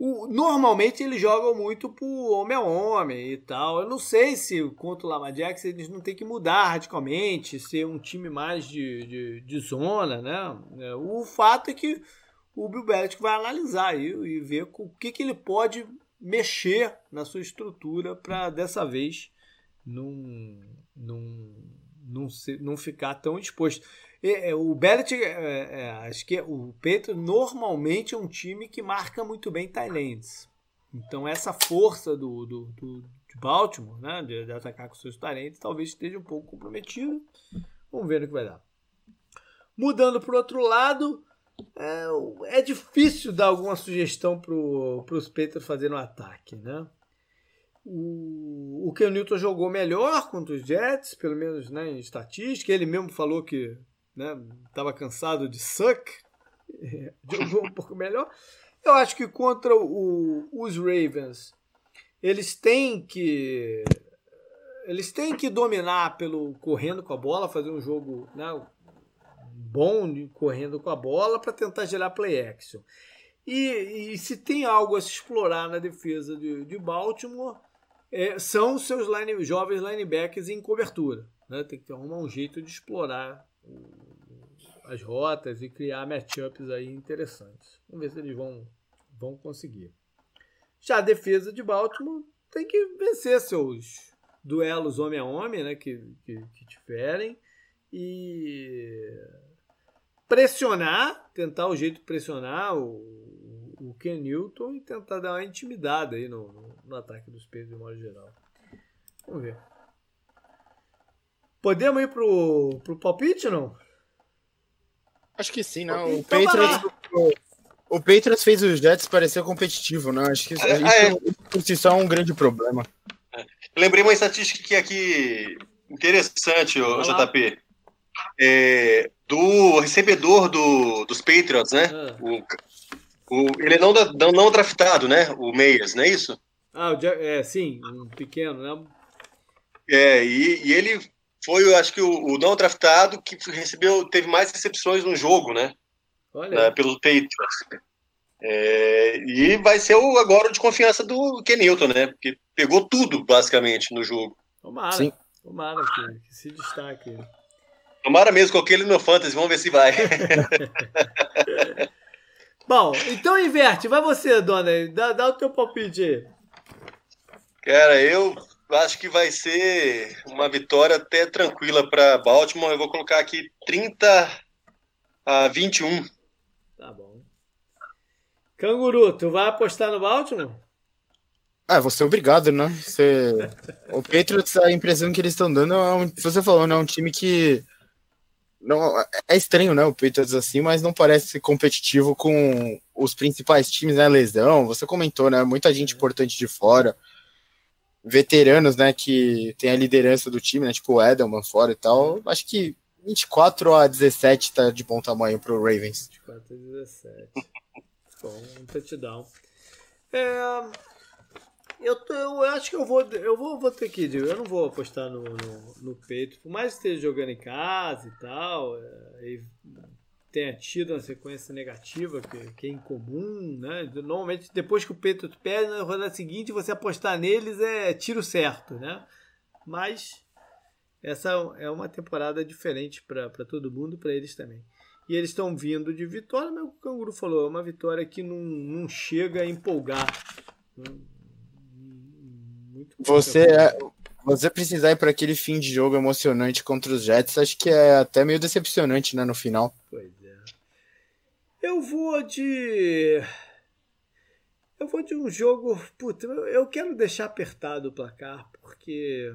O, normalmente eles jogam muito por homem a homem e tal. Eu não sei se contra o Lama eles não tem que mudar radicalmente, ser um time mais de, de, de zona, né? É, o fato é que o Bill Belichick vai analisar e, e ver o que, que ele pode mexer na sua estrutura para dessa vez não, não, não, se, não ficar tão exposto. É, o Bellet, é, é, acho que o Petro normalmente é um time que marca muito bem Thailands. Então essa força do, do, do Baltimore, né, de, de, atacar com seus talentos, talvez esteja um pouco comprometido. Vamos ver no que vai dar. Mudando para o outro lado, é, é, difícil dar alguma sugestão para os Patriots fazerem um ataque, né? O, o Ken Newton jogou melhor contra os Jets, pelo menos né, em estatística. Ele mesmo falou que né, cansado de suck. jogou um pouco melhor. Eu acho que contra o, os Ravens, eles têm que eles têm que dominar pelo correndo com a bola, fazer um jogo né, bom correndo com a bola para tentar gerar play action. E, e, se tem algo a se explorar na defesa de, de Baltimore, é, são seus line, jovens linebackers em cobertura. Né? Tem que arrumar um jeito de explorar as rotas e criar matchups aí interessantes. Vamos ver se eles vão, vão conseguir. Já a defesa de Baltimore tem que vencer seus duelos homem a homem né, que, que, que tiverem e pressionar, tentar o jeito de pressionar o, o Ken Newton e tentar dar uma intimidada aí no, no no ataque dos Patriots de modo geral. Vamos ver. Podemos ir pro, pro palpite não? Acho que sim, não. Né? O, então Patriots, o, o, Patriots fez os Jets parecer competitivo, né? Acho que isso, é, é. por si só é um grande problema. É. Lembrei uma estatística que aqui interessante, o JP. É, do recebedor do, dos Patriots, né? Ah. O, o, ele é não, não, não draftado, né? O Meias, não é isso? Ah, é, sim, um pequeno, né? É, e, e ele foi, eu acho que o, o, não draftado que recebeu, teve mais recepções no jogo, né? Olha. Né, pelo Patriots. É, e vai ser o, agora o de confiança do Kenilton, né? Porque pegou tudo, basicamente, no jogo. Tomara, Sim. tomara que, que se destaque. Tomara mesmo, coloquei ele no Fantasy, vamos ver se vai. Bom, então inverte, vai você, dona, dá, dá o teu palpite aí. Cara, eu acho que vai ser uma vitória até tranquila para Baltimore. Eu vou colocar aqui 30 a 21. Tá bom. Canguru, tu vai apostar no Baltimore? Ah, você é obrigado, né? Você... o Patriots, a impressão que eles estão dando é um, você falou, né? Um time que não é estranho, né? O Patriots assim, mas não parece competitivo com os principais times, né? Lesão, você comentou, né? Muita gente importante de fora, veteranos, né? Que tem a liderança do time, né? Tipo o Edelman fora e tal. Acho que 24 a 17 tá de bom tamanho pro Ravens. 24 a 17. Bom, um touchdown. É, eu, tô, eu acho que eu vou. Eu vou, vou ter que. Eu não vou apostar no, no, no peito. Por mais que esteja jogando em casa e tal. É, e tenha tido uma sequência negativa, que, que é incomum, né? Normalmente, depois que o peito perde, na rodada seguinte, você apostar neles é tiro certo, né? Mas essa é uma temporada diferente para todo mundo, para eles também. E eles estão vindo de vitória, mas o Canguru falou, é uma vitória que não, não chega a empolgar. Muito você, é, você precisar ir para aquele fim de jogo emocionante contra os Jets, acho que é até meio decepcionante né, no final. Eu vou de. Eu vou de um jogo. Puta, eu quero deixar apertado o placar, porque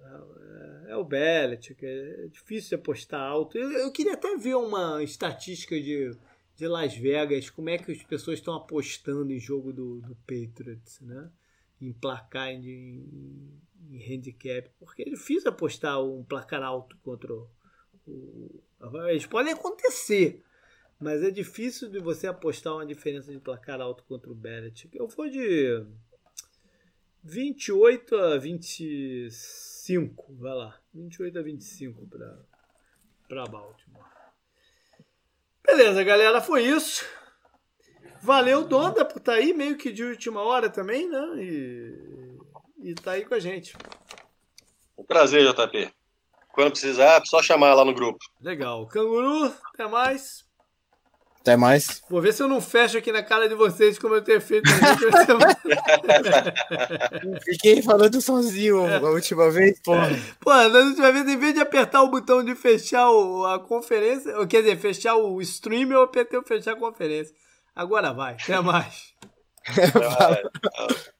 é, é o Bellet, é difícil apostar alto. Eu, eu, queria até ver uma estatística de, de Las Vegas, como é que as pessoas estão apostando em jogo do, do Patriots, né? Em placar, em, em, em handicap, porque é difícil apostar um placar alto contra o. o eles podem acontecer, mas é difícil de você apostar uma diferença de placar alto contra o Bellet. Eu vou de 28 a 25, vai lá. 28 a 25 para para Baltimore. Beleza, galera, foi isso. Valeu, Donda, por estar tá aí, meio que de última hora também, né? E, e tá aí com a gente. Um prazer, JP. Quando precisar, é só chamar lá no grupo. Legal. Canguru, até mais. Até mais. Vou ver se eu não fecho aqui na cara de vocês como eu tenho feito. Fiquei falando sozinho a última vez, pô. Pô, na última vez, em vez de apertar o botão de fechar a conferência, quer dizer, fechar o stream, eu apertei o fechar a conferência. Agora vai, até mais.